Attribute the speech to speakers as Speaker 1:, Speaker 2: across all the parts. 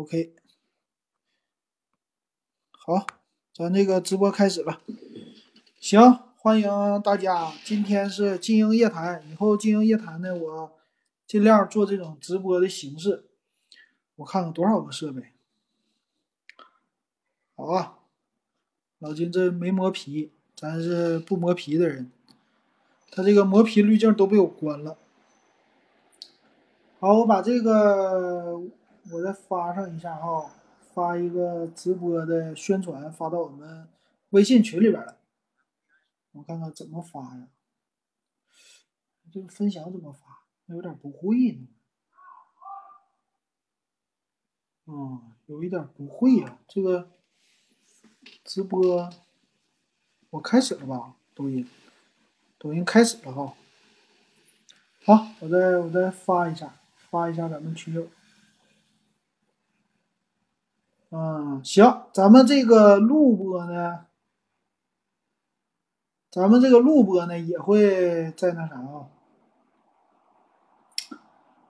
Speaker 1: OK，好，咱这个直播开始了。行，欢迎大家。今天是金鹰夜谈，以后金鹰夜谈呢，我尽量做这种直播的形式。我看看多少个设备。好啊，老金这没磨皮，咱是不磨皮的人。他这个磨皮滤镜都被我关了。好，我把这个我再发上一下哈，发一个直播的宣传发到我们微信群里边来。我看看怎么发呀？这个分享怎么发？有点不会呢。嗯，有一点不会呀。这个直播我开始了吧？抖音，抖音开始了哈。好，我再我再发一下。发一下咱们群友，嗯，行，咱们这个录播呢，咱们这个录播呢也会在那啥啊，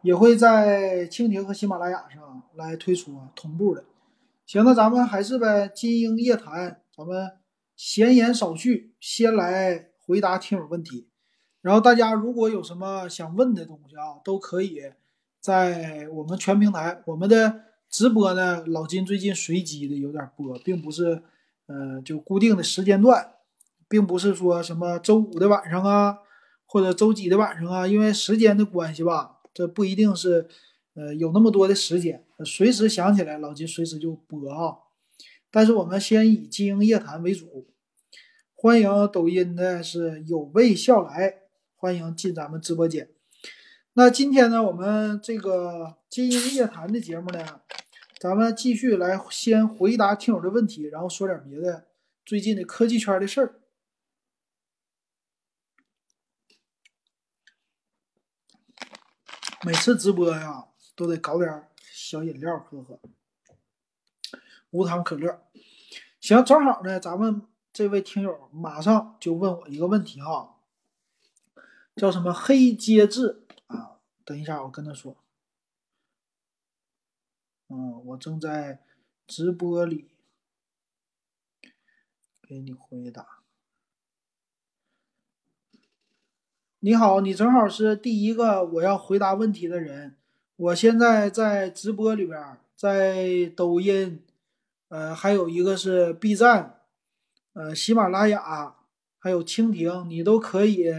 Speaker 1: 也会在蜻蜓和喜马拉雅上来推出，同步的。行，那咱们还是呗，金鹰夜谈，咱们闲言少叙，先来回答听友问题。然后大家如果有什么想问的东西啊，都可以。在我们全平台，我们的直播呢，老金最近随机的有点播，并不是，呃，就固定的时间段，并不是说什么周五的晚上啊，或者周几的晚上啊，因为时间的关系吧，这不一定是，呃，有那么多的时间，随时想起来，老金随时就播啊。但是我们先以经营夜谈为主，欢迎抖音的是有味笑来，欢迎进咱们直播间。那今天呢，我们这个金鹰夜谈的节目呢，咱们继续来先回答听友的问题，然后说点别的最近的科技圈的事儿。每次直播呀，都得搞点小饮料喝喝，无糖可乐。行，正好呢，咱们这位听友马上就问我一个问题哈，叫什么黑阶质？等一下，我跟他说。嗯，我正在直播里给你回答。你好，你正好是第一个我要回答问题的人。我现在在直播里边，在抖音，呃，还有一个是 B 站，呃，喜马拉雅，还有蜻蜓，你都可以，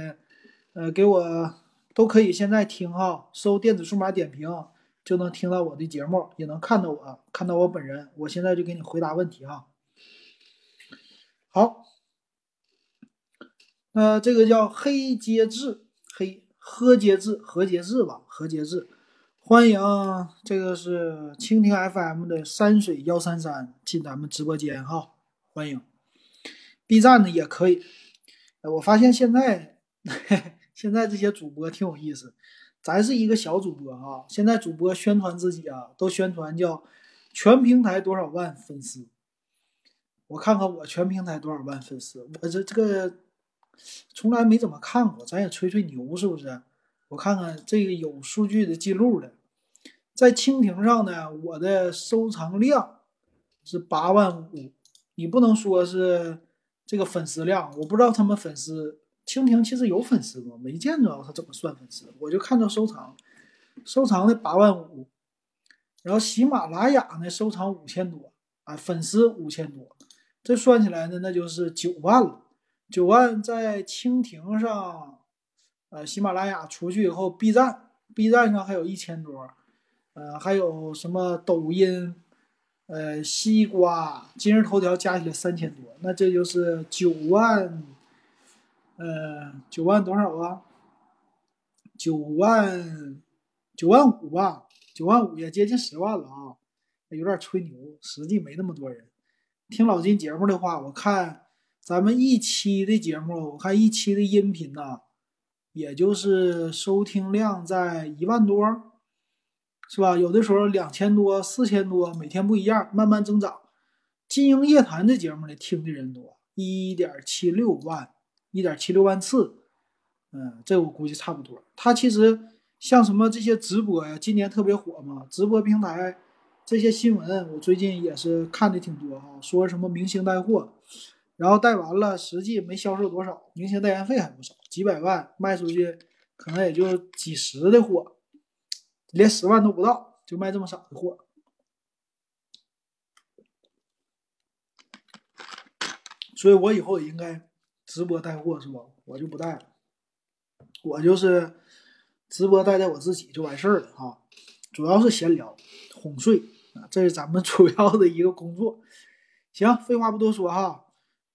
Speaker 1: 呃，给我。都可以，现在听哈，搜电子数码点评就能听到我的节目，也能看到我，看到我本人。我现在就给你回答问题哈。好，那这个叫黑节制，黑喝节制，何节制吧，何节制。欢迎这个是蜻蜓 FM 的山水幺三三进咱们直播间哈，欢迎。B 站的也可以。我发现现在。现在这些主播挺有意思，咱是一个小主播啊。现在主播宣传自己啊，都宣传叫全平台多少万粉丝。我看看我全平台多少万粉丝，我这这个从来没怎么看过，咱也吹吹牛是不是？我看看这个有数据的记录的，在蜻蜓上呢，我的收藏量是八万五。你不能说是这个粉丝量，我不知道他们粉丝。蜻蜓其实有粉丝吗？没见着他怎么算粉丝，我就看到收藏，收藏的八万五，然后喜马拉雅呢收藏五千多啊，粉丝五千多，这算起来呢那就是九万了。九万在蜻蜓上，呃，喜马拉雅出去以后，B 站，B 站上还有一千多，呃，还有什么抖音，呃，西瓜、今日头条加起来三千多，那这就是九万。呃，九万多少啊？九万九万五吧，九万五也接近十万了啊，有点吹牛，实际没那么多人听老金节目的话。我看咱们一期的节目，我看一期的音频呢，也就是收听量在一万多，是吧？有的时候两千多、四千多，每天不一样，慢慢增长。金鹰夜谈的节目呢，听的人多，一点七六万。一点七六万次，嗯，这我估计差不多。他其实像什么这些直播呀，今年特别火嘛。直播平台这些新闻我最近也是看的挺多哈，说什么明星带货，然后带完了实际没销售多少，明星代言费还不少，几百万卖出去可能也就几十的货，连十万都不到就卖这么少的货。所以我以后也应该直播带货是吧？我就不带了，我就是直播带带我自己就完事儿了哈。主要是闲聊、哄睡啊，这是咱们 主要的一个工作。行，废话不多说哈。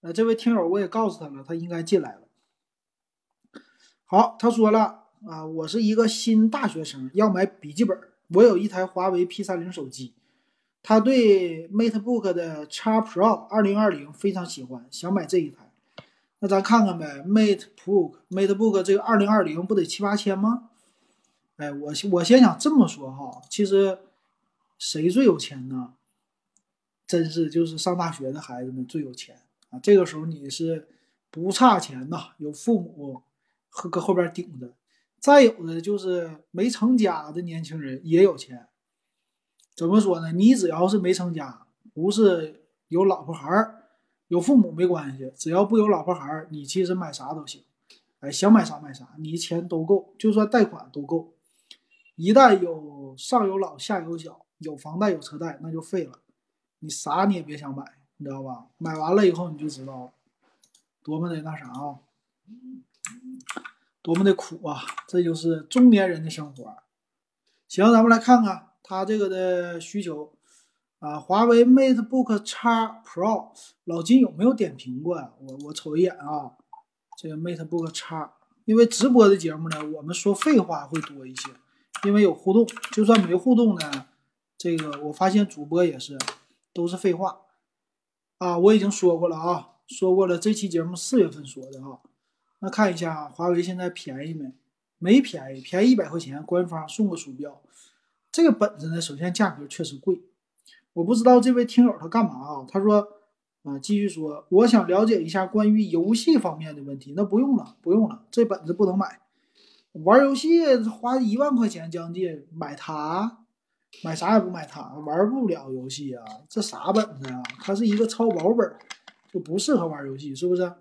Speaker 1: 呃，这位听友我也告诉他了，他应该进来了。好，他说了啊，我是一个新大学生，要买笔记本，我有一台华为 P 三零手机。他对 MateBook 的 X Pro 二零二零非常喜欢，想买这一台。那咱看看呗，MateBook MateBook 这个二零二零不得七八千吗？哎，我我先想这么说哈，其实谁最有钱呢？真是就是上大学的孩子们最有钱啊！这个时候你是不差钱呐，有父母和搁后边顶着。再有的就是没成家的年轻人也有钱。怎么说呢？你只要是没成家，不是有老婆孩儿、有父母没关系，只要不有老婆孩儿，你其实买啥都行。哎，想买啥买啥，你钱都够，就算贷款都够。一旦有上有老下有小，有房贷有车贷，那就废了。你啥你也别想买，你知道吧？买完了以后你就知道了，多么的那啥啊，多么的苦啊！这就是中年人的生活。行，咱们来看看。他这个的需求啊，华为 MateBook X Pro，老金有没有点评过呀？我我瞅一眼啊，这个 MateBook X，因为直播的节目呢，我们说废话会多一些，因为有互动。就算没互动呢，这个我发现主播也是都是废话啊。我已经说过了啊，说过了，这期节目四月份说的哈。那看一下华为现在便宜没？没便宜，便宜一百块钱，官方送个鼠标。这个本子呢，首先价格确实贵，我不知道这位听友他干嘛啊？他说，啊，继续说，我想了解一下关于游戏方面的问题。那不用了，不用了，这本子不能买。玩游戏花一万块钱将近，买它，买啥也不买它，玩不了游戏啊！这啥本子啊？它是一个超薄本，就不适合玩游戏，是不是？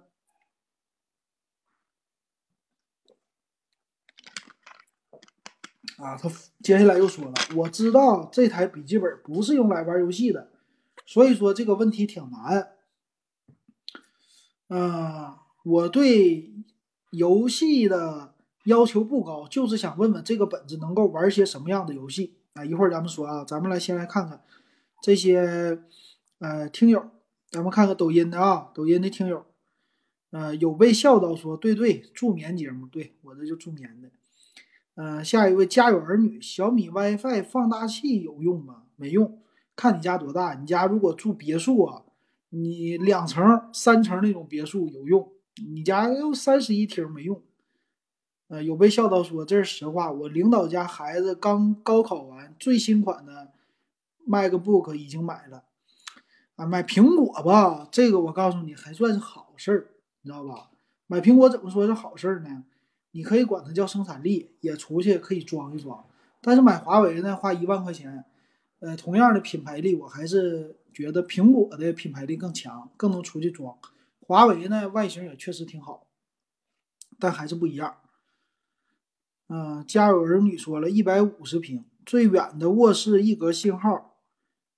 Speaker 1: 啊，他接下来又说了，我知道这台笔记本不是用来玩游戏的，所以说这个问题挺难。嗯，我对游戏的要求不高，就是想问问这个本子能够玩些什么样的游戏啊？一会儿咱们说啊，咱们来先来看看这些呃听友，咱们看看抖音的啊，抖音的听友，呃，有被笑到说，对对，助眠节目，对我这就助眠的。嗯，下一位家有儿女，小米 WiFi 放大器有用吗？没用，看你家多大。你家如果住别墅啊，你两层、三层那种别墅有用。你家又三室一厅没用。呃，有被笑到说这是实话。我领导家孩子刚高考完，最新款的 MacBook 已经买了。啊，买苹果吧，这个我告诉你还算是好事儿，你知道吧？买苹果怎么说是好事儿呢？你可以管它叫生产力，也出去可以装一装。但是买华为呢，花一万块钱，呃，同样的品牌力，我还是觉得苹果的品牌力更强，更能出去装。华为呢，外形也确实挺好，但还是不一样。嗯，家有儿女说了一百五十平，最远的卧室一格信号，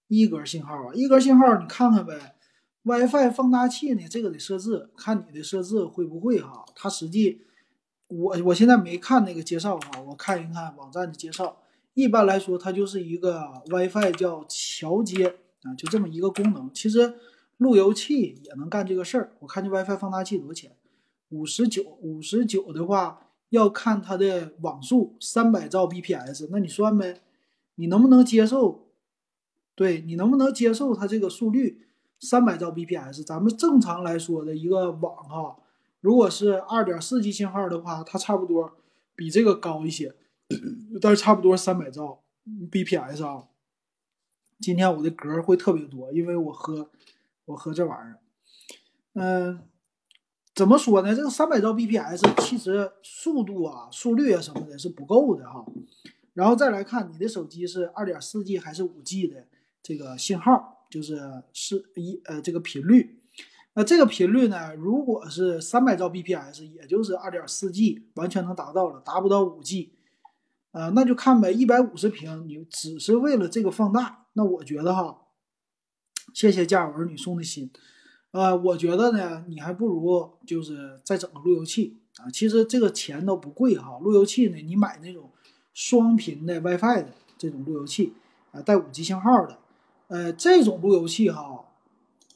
Speaker 1: 一格信号啊，一格信号，你看看呗。WiFi 放大器呢，这个得设置，看你的设置会不会哈，它实际。我我现在没看那个介绍哈，我看一看网站的介绍。一般来说，它就是一个 WiFi 叫桥接啊，就这么一个功能。其实路由器也能干这个事儿。我看这 WiFi 放大器多少钱？五十九，五十九的话要看它的网速，三百兆 bps。那你算呗，你能不能接受？对你能不能接受它这个速率？三百兆 bps，咱们正常来说的一个网哈。如果是二点四 G 信号的话，它差不多比这个高一些，但是差不多三百兆 bps 啊。今天我的格会特别多，因为我喝我喝这玩意儿。嗯，怎么说呢？这个三百兆 bps 其实速度啊、速率啊什么的是不够的哈。然后再来看你的手机是二点四 G 还是五 G 的，这个信号，就是是一呃这个频率。那这个频率呢，如果是三百兆 bps，也就是二点四 G，完全能达到了，达不到五 G，呃，那就看呗。一百五十平，你只是为了这个放大，那我觉得哈，谢谢家有儿女送的心。呃，我觉得呢，你还不如就是再整个路由器啊。其实这个钱都不贵哈，路由器呢，你买那种双频的 WiFi 的这种路由器啊，带五 G 信号的，呃，这种路由器哈，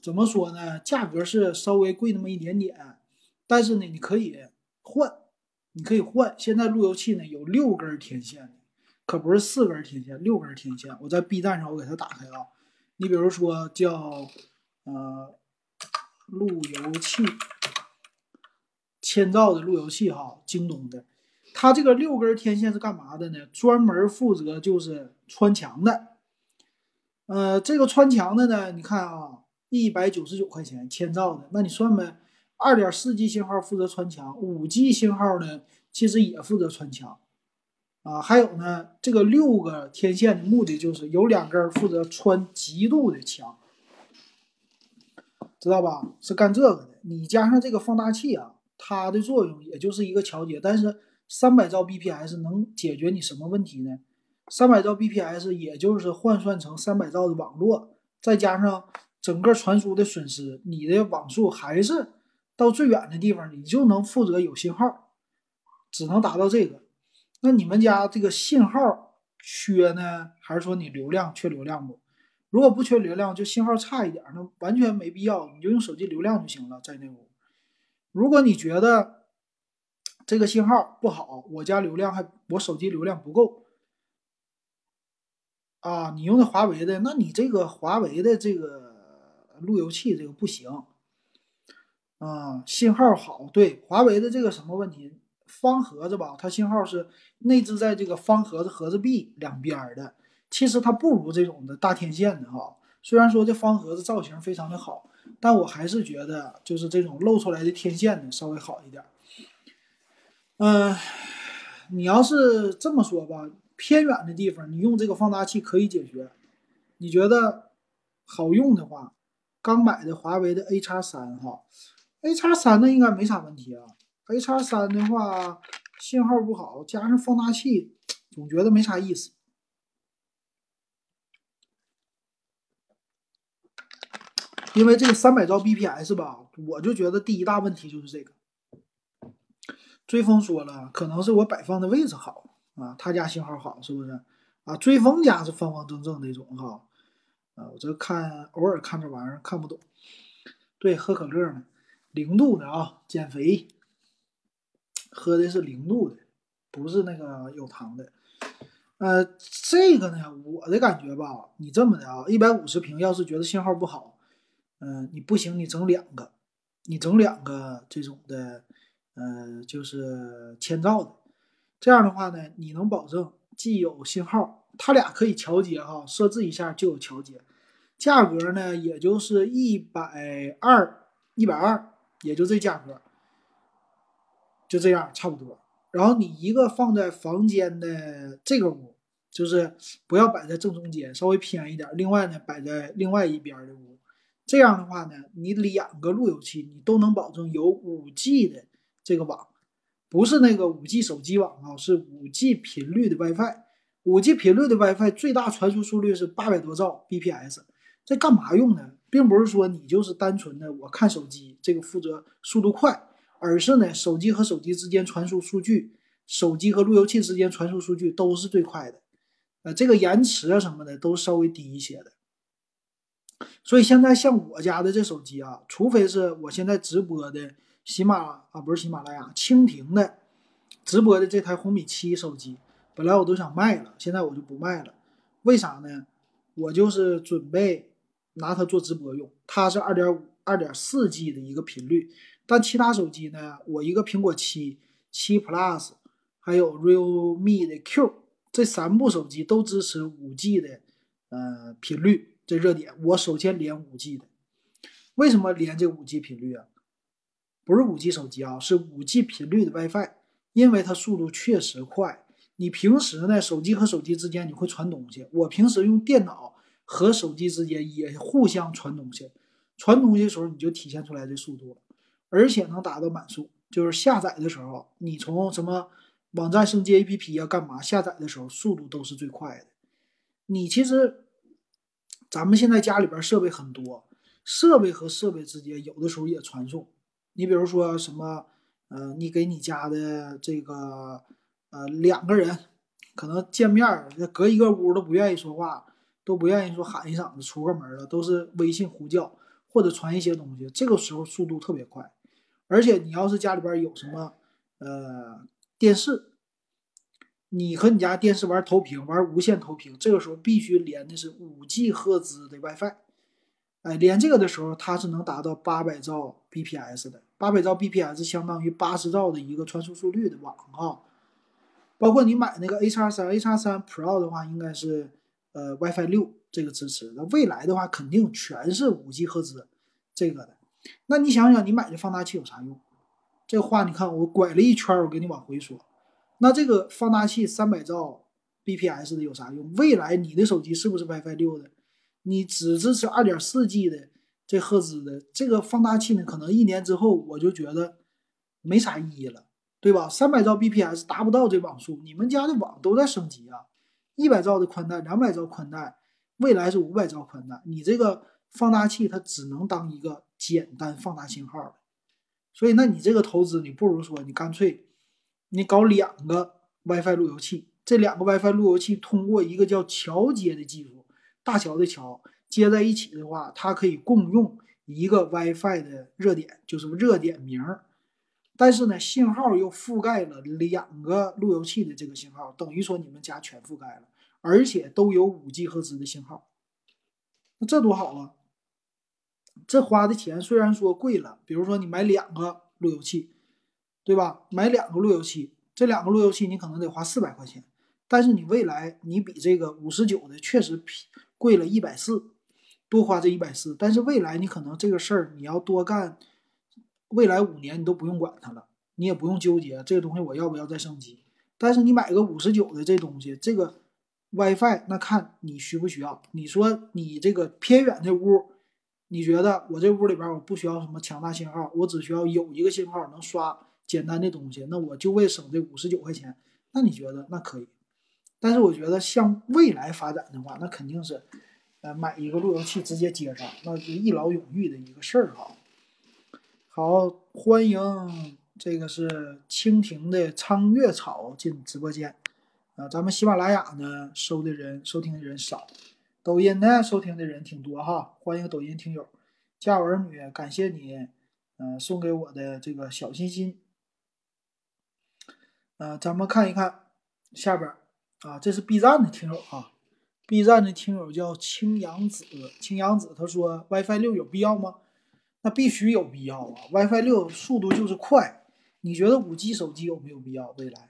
Speaker 1: 怎么说呢？价格是稍微贵那么一点点，但是呢，你可以换，你可以换。现在路由器呢有六根天线，可不是四根天线，六根天线。我在 B 站上我给它打开啊，你比如说叫呃。路由器，千兆的路由器哈，京东的，它这个六根天线是干嘛的呢？专门负责就是穿墙的。呃，这个穿墙的呢，你看啊，一百九十九块钱，千兆的，那你算呗。二点四 G 信号负责穿墙，五 G 信号呢，其实也负责穿墙。啊，还有呢，这个六个天线的目的就是有两根负责穿极度的墙。知道吧？是干这个的。你加上这个放大器啊，它的作用也就是一个调节。但是三百兆 bps 能解决你什么问题呢？三百兆 bps 也就是换算成三百兆的网络，再加上整个传输的损失，你的网速还是到最远的地方，你就能负责有信号，只能达到这个。那你们家这个信号缺呢，还是说你流量缺流量不？如果不缺流量，就信号差一点，那完全没必要，你就用手机流量就行了，在那屋。如果你觉得这个信号不好，我家流量还我手机流量不够啊，你用的华为的，那你这个华为的这个路由器这个不行啊，信号好。对，华为的这个什么问题？方盒子吧，它信号是内置在这个方盒子盒子壁两边的。其实它不如这种的大天线的哈，虽然说这方盒子造型非常的好，但我还是觉得就是这种露出来的天线的稍微好一点。嗯，你要是这么说吧，偏远的地方你用这个放大器可以解决。你觉得好用的话，刚买的华为的 A 叉三哈，A 叉三那应该没啥问题啊。A 叉三的话信号不好，加上放大器，总觉得没啥意思。因为这个三百兆 bps 吧，我就觉得第一大问题就是这个。追风说了，可能是我摆放的位置好啊，他家信号好是不是？啊，追风家是方方正正那种哈。啊，我这看偶尔看这玩意儿看不懂。对，喝可乐呢，零度的啊，减肥，喝的是零度的，不是那个有糖的。呃，这个呢，我的感觉吧，你这么的啊，一百五十平，要是觉得信号不好。嗯，你不行，你整两个，你整两个这种的，呃，就是千兆的，这样的话呢，你能保证既有信号，它俩可以调节哈，设置一下就有调节，价格呢也就是一百二，一百二，也就这价格，就这样差不多。然后你一个放在房间的这个屋，就是不要摆在正中间，稍微偏一点。另外呢，摆在另外一边的屋。这样的话呢，你两个路由器你都能保证有五 G 的这个网，不是那个五 G 手机网啊，是五 G 频率的 WiFi。五 G 频率的 WiFi 最大传输速率是八百多兆 bps，这干嘛用呢？并不是说你就是单纯的我看手机这个负责速度快，而是呢手机和手机之间传输数据，手机和路由器之间传输数据都是最快的，呃，这个延迟啊什么的都稍微低一些的。所以现在像我家的这手机啊，除非是我现在直播的喜马啊，不是喜马拉雅，蜻蜓的直播的这台红米七手机，本来我都想卖了，现在我就不卖了。为啥呢？我就是准备拿它做直播用。它是二点五、二点四 G 的一个频率，但其他手机呢，我一个苹果七、七 Plus，还有 realme 的 Q 这三部手机都支持五 G 的呃频率。这热点，我首先连五 G 的，为什么连这五 G 频率啊？不是五 G 手机啊，是五 G 频率的 WiFi，因为它速度确实快。你平时呢，手机和手机之间你会传东西，我平时用电脑和手机之间也互相传东西，传东西的时候你就体现出来这速度了，而且能达到满速，就是下载的时候，你从什么网站升级 APP 啊，干嘛下载的时候速度都是最快的。你其实咱们现在家里边设备很多，设备和设备之间有的时候也传送。你比如说什么，呃，你给你家的这个呃两个人可能见面隔一个屋都不愿意说话。都不愿意说喊一嗓子出个门了，都是微信呼叫或者传一些东西，这个时候速度特别快。而且你要是家里边有什么呃电视，你和你家电视玩投屏，玩无线投屏，这个时候必须连的是五 G 赫兹的 WiFi。哎，连这个的时候，它是能达到八百兆 bps 的，八百兆 bps 相当于八十兆的一个传输速率的网啊。包括你买那个 A 叉三 A 叉三 Pro 的话，应该是。呃，WiFi 六这个支持，那未来的话肯定全是五 G 赫兹这个的。那你想想，你买这放大器有啥用？这话你看，我拐了一圈，我给你往回说。那这个放大器三百兆 bps 的有啥用？未来你的手机是不是 WiFi 六的？你只支持二点四 G 的这赫兹的这个放大器呢？可能一年之后我就觉得没啥意义了，对吧？三百兆 bps 达不到这网速，你们家的网都在升级啊。一百兆的宽带，两百兆宽带，未来是五百兆宽带。你这个放大器它只能当一个简单放大信号所以那你这个投资，你不如说你干脆你搞两个 WiFi 路由器，这两个 WiFi 路由器通过一个叫桥接的技术，大桥的桥接在一起的话，它可以共用一个 WiFi 的热点，就是热点名儿。但是呢，信号又覆盖了两个路由器的这个信号，等于说你们家全覆盖了，而且都有五 G 赫兹的信号，那这多好啊！这花的钱虽然说贵了，比如说你买两个路由器，对吧？买两个路由器，这两个路由器你可能得花四百块钱，但是你未来你比这个五十九的确实贵了一百四，多花这一百四，但是未来你可能这个事儿你要多干。未来五年你都不用管它了，你也不用纠结这个东西我要不要再升级。但是你买个五十九的这东西，这个 WiFi 那看你需不需要。你说你这个偏远的屋，你觉得我这屋里边我不需要什么强大信号，我只需要有一个信号能刷简单的东西，那我就为省这五十九块钱。那你觉得那可以？但是我觉得向未来发展的话，那肯定是，呃，买一个路由器直接接上，那就一劳永逸的一个事儿哈。好，欢迎这个是蜻蜓的苍月草进直播间啊！咱们喜马拉雅呢收的人收听的人少，抖音呢收听的人挺多哈。欢迎抖音听友，家有儿女，感谢你，嗯，送给我的这个小心心。呃，咱们看一看下边啊，这是 B 站的听友啊，B 站的听友叫青阳子，青阳子他说 WiFi 六有必要吗？那必须有必要啊！WiFi 六速度就是快，你觉得五 G 手机有没有必要？未来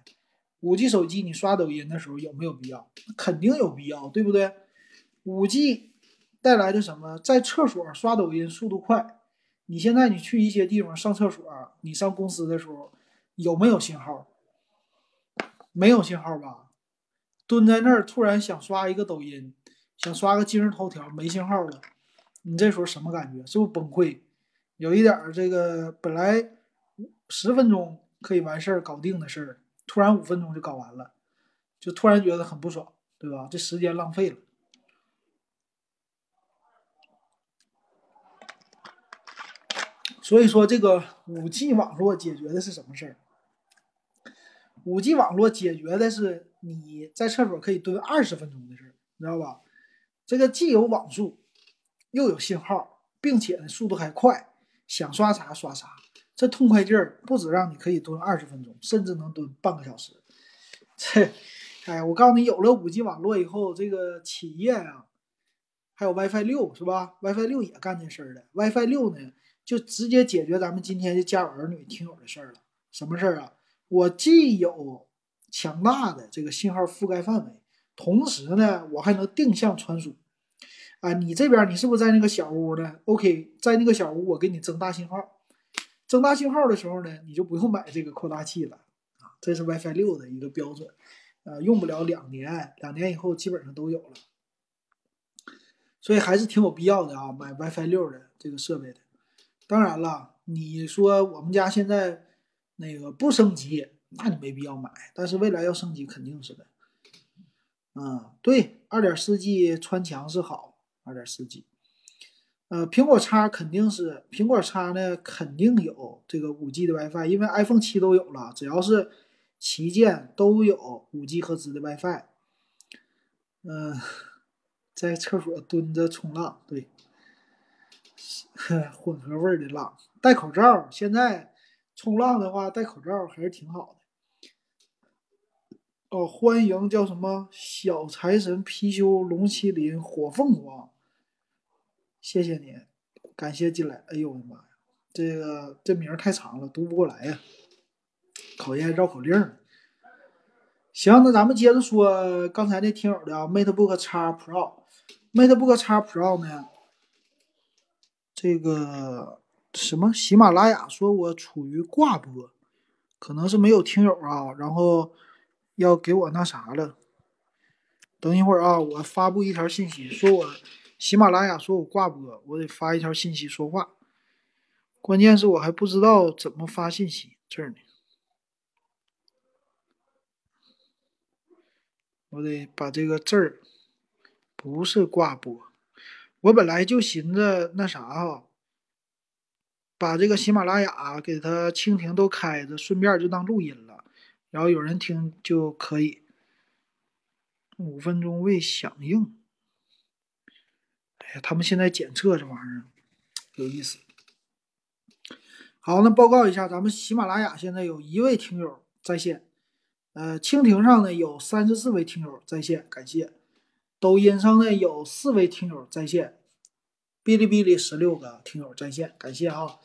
Speaker 1: 五 G 手机你刷抖音的时候有没有必要？肯定有必要，对不对？五 G 带来的什么？在厕所刷抖音速度快。你现在你去一些地方上厕所，你上公司的时候有没有信号？没有信号吧？蹲在那儿突然想刷一个抖音，想刷个今日头条，没信号了，你这时候什么感觉？是不是崩溃？有一点儿，这个本来十分钟可以完事儿搞定的事儿，突然五分钟就搞完了，就突然觉得很不爽，对吧？这时间浪费了。所以说，这个五 G 网络解决的是什么事儿？五 G 网络解决的是你在厕所可以蹲二十分钟的事儿，知道吧？这个既有网速，又有信号，并且呢速度还快。想刷啥刷啥，这痛快劲儿不止让你可以蹲二十分钟，甚至能蹲半个小时。这，哎，我告诉你，有了五 G 网络以后，这个企业啊，还有 WiFi 六是吧？WiFi 六也干这事儿的。WiFi 六呢，就直接解决咱们今天的家有儿女听友的事儿了。什么事儿啊？我既有强大的这个信号覆盖范围，同时呢，我还能定向传输。啊，你这边你是不是在那个小屋呢？OK，在那个小屋，我给你增大信号。增大信号的时候呢，你就不用买这个扩大器了啊。这是 WiFi 六的一个标准，呃，用不了两年，两年以后基本上都有了。所以还是挺有必要的啊，买 WiFi 六的这个设备的。当然了，你说我们家现在那个不升级，那你没必要买。但是未来要升级，肯定是的。嗯，对，二点四 G 穿墙是好，二点四 G。呃，苹果叉肯定是苹果叉呢，肯定有这个五 G 的 WiFi，因为 iPhone 七都有了，只要是旗舰都有五 G 赫兹的 WiFi。嗯，在厕所蹲着冲浪，对，混合味的浪，戴口罩。现在冲浪的话，戴口罩还是挺好的。哦，欢迎叫什么小财神貔貅龙麒麟火凤凰。谢谢你，感谢进来。哎呦我的妈呀，这个这名太长了，读不过来呀，考验绕口令。行，那咱们接着说刚才那听友的啊，MateBook X Pro，MateBook X Pro 呢，这个什么喜马拉雅说我处于挂播，可能是没有听友啊，然后要给我那啥了。等一会儿啊，我发布一条信息，说我。喜马拉雅说我挂播，我得发一条信息说话。关键是我还不知道怎么发信息，这儿呢，我得把这个字儿不是挂播。我本来就寻思那啥哈，把这个喜马拉雅给它蜻蜓都开着，顺便就当录音了，然后有人听就可以。五分钟未响应。哎呀他们现在检测这玩意儿有意思。好，那报告一下，咱们喜马拉雅现在有一位听友在线，呃，蜻蜓上呢有三十四位听友在线，感谢。抖音上呢有四位听友在线，哔哩哔哩十六个听友在线，感谢啊。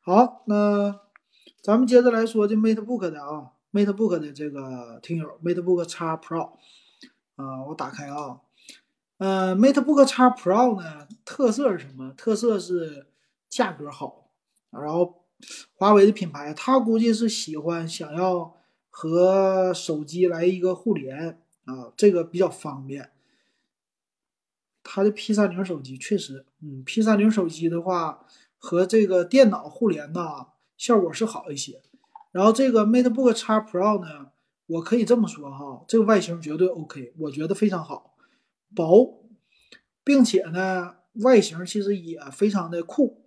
Speaker 1: 好，那咱们接着来说这 MateBook 的啊，MateBook 的这个听友，MateBook X Pro，啊，我打开啊。呃，MateBook X Pro 呢，特色是什么？特色是价格好，然后华为的品牌，他估计是喜欢想要和手机来一个互联啊，这个比较方便。它的 P 三零手机确实，嗯，P 三零手机的话和这个电脑互联呢，效果是好一些。然后这个 MateBook X Pro 呢，我可以这么说哈，这个外形绝对 OK，我觉得非常好。薄，并且呢，外形其实也非常的酷，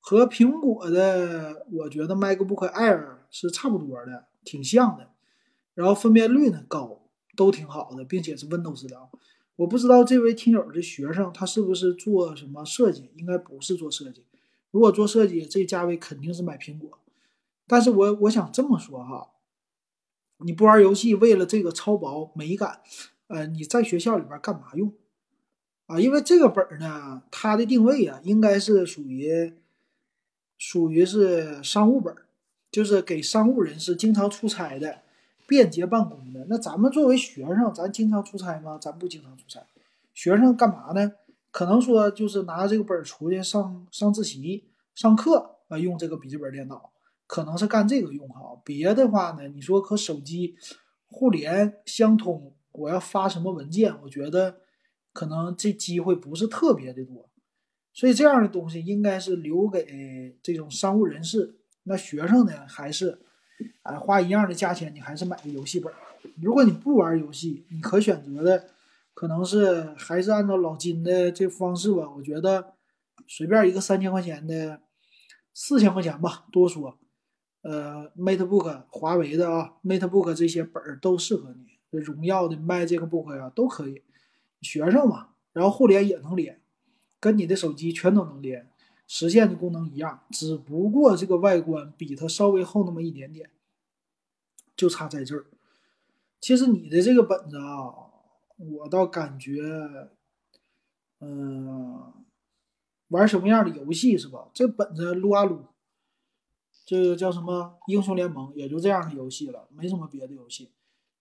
Speaker 1: 和苹果的我觉得 MacBook Air 是差不多的，挺像的。然后分辨率呢高，都挺好的，并且是 Windows 的。我不知道这位听友的学生他是不是做什么设计，应该不是做设计。如果做设计，这价位肯定是买苹果。但是我我想这么说哈，你不玩游戏，为了这个超薄美感。呃，你在学校里边干嘛用啊？因为这个本儿呢，它的定位啊，应该是属于属于是商务本，就是给商务人士经常出差的、便捷办公的。那咱们作为学生，咱经常出差吗？咱不经常出差。学生干嘛呢？可能说就是拿这个本儿出去上上自习、上课啊，用这个笔记本电脑，可能是干这个用哈。别的话呢，你说和手机互联相通。我要发什么文件？我觉得可能这机会不是特别的多，所以这样的东西应该是留给这种商务人士。那学生呢，还是哎花一样的价钱，你还是买个游戏本。如果你不玩游戏，你可选择的可能是还是按照老金的这方式吧。我觉得随便一个三千块钱的，四千块钱吧，多说。呃，MateBook，华为的啊，MateBook 这些本儿都适合你。荣耀的卖这个 book 呀都可以，学生嘛，然后互联也能连，跟你的手机全都能连，实现的功能一样，只不过这个外观比它稍微厚那么一点点，就差在这儿。其实你的这个本子啊，我倒感觉，嗯，玩什么样的游戏是吧？这本子撸啊撸，这个叫什么英雄联盟，也就这样的游戏了，没什么别的游戏。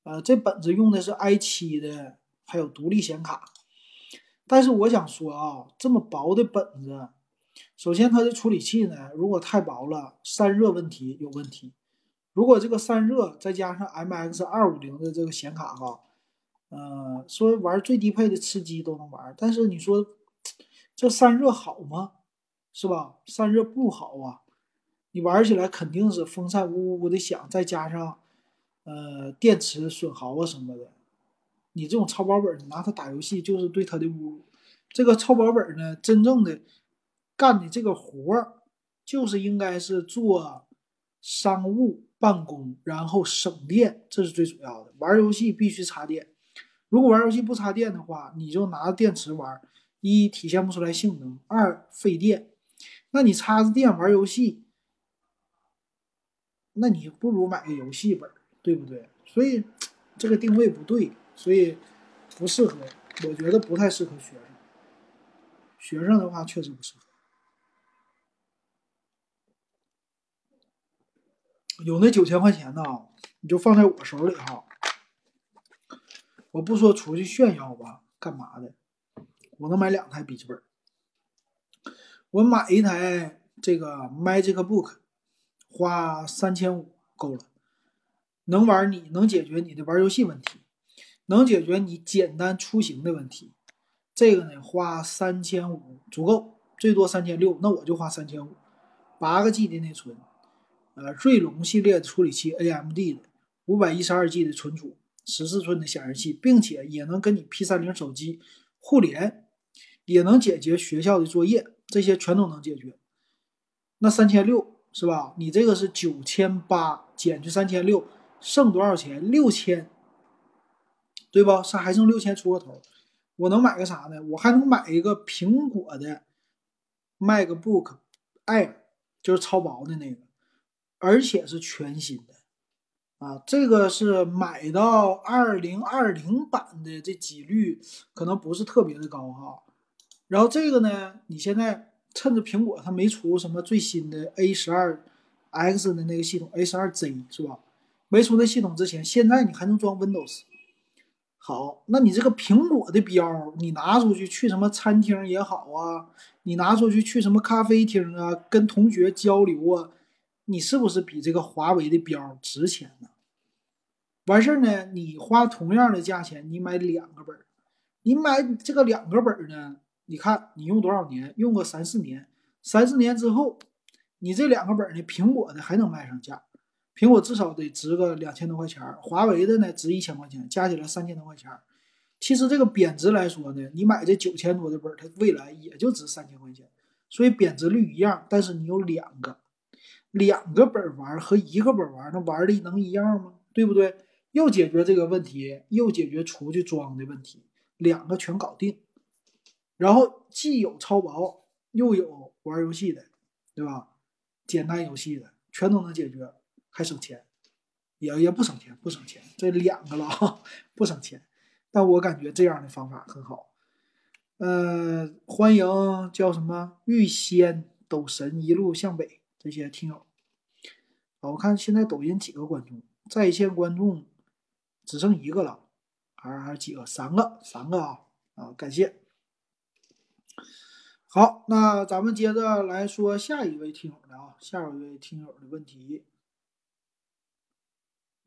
Speaker 1: 呃，这本子用的是 i7 的，还有独立显卡。但是我想说啊，这么薄的本子，首先它的处理器呢，如果太薄了，散热问题有问题。如果这个散热再加上 MX 二五零的这个显卡哈，呃，说玩最低配的吃鸡都能玩。但是你说这散热好吗？是吧？散热不好啊，你玩起来肯定是风扇呜呜呜的响，再加上呃电池损耗啊什么的，你这种超薄本你拿它打游戏就是对它的侮辱。这个超薄本呢，真正的干的这个活儿，就是应该是做商务办公，然后省电，这是最主要的。玩游戏必须插电，如果玩游戏不插电的话，你就拿电池玩，一体现不出来性能，二费电。那你插着电玩游戏，那你不如买个游戏本，对不对？所以这个定位不对，所以不适合，我觉得不太适合学生。学生的话确实不适合，有那九千块钱呢，你就放在我手里哈。我不说出去炫耀吧，干嘛的？我能买两台笔记本。我买一台这个 MagicBook，花三千五够了，能玩你能解决你的玩游戏问题，能解决你简单出行的问题。这个呢，花三千五足够，最多三千六，那我就花三千五。八个 G 的内存，呃，锐龙系列的处理器，AMD 的，五百一十二 G 的存储，十四寸的显示器，并且也能跟你 P 三零手机互联，也能解决学校的作业，这些全都能解决。那三千六是吧？你这个是九千八减去三千六，剩多少钱？六千，对吧？是还剩六千出个头。我能买个啥呢？我还能买一个苹果的 MacBook Air，就是超薄的那个，而且是全新的啊。这个是买到二零二零版的，这几率可能不是特别的高哈。然后这个呢，你现在趁着苹果它没出什么最新的 A 十二 X 的那个系统，A 十二 Z 是吧？没出那系统之前，现在你还能装 Windows。好，那你这个苹果的标，你拿出去去什么餐厅也好啊，你拿出去去什么咖啡厅啊，跟同学交流啊，你是不是比这个华为的标值钱呢？完事儿呢，你花同样的价钱，你买两个本儿，你买这个两个本儿呢，你看你用多少年？用个三四年，三四年之后，你这两个本儿呢，苹果的还能卖上价。苹果至少得值个两千多块钱华为的呢值一千块钱，加起来三千多块钱其实这个贬值来说呢，你买这九千多的本它未来也就值三千块钱，所以贬值率一样。但是你有两个，两个本玩和一个本玩，那玩的能一样吗？对不对？又解决这个问题，又解决出去装的问题，两个全搞定。然后既有超薄，又有玩游戏的，对吧？简单游戏的全都能解决。还省钱，也也不省钱，不省钱，这两个了哈，不省钱。但我感觉这样的方法很好。呃，欢迎叫什么玉仙斗神一路向北这些听友。我看现在抖音几个观众，在线观众只剩一个了，还是还是几个？三个，三个啊啊！感谢。好，那咱们接着来说下一位听友的啊，下一位听友的问题。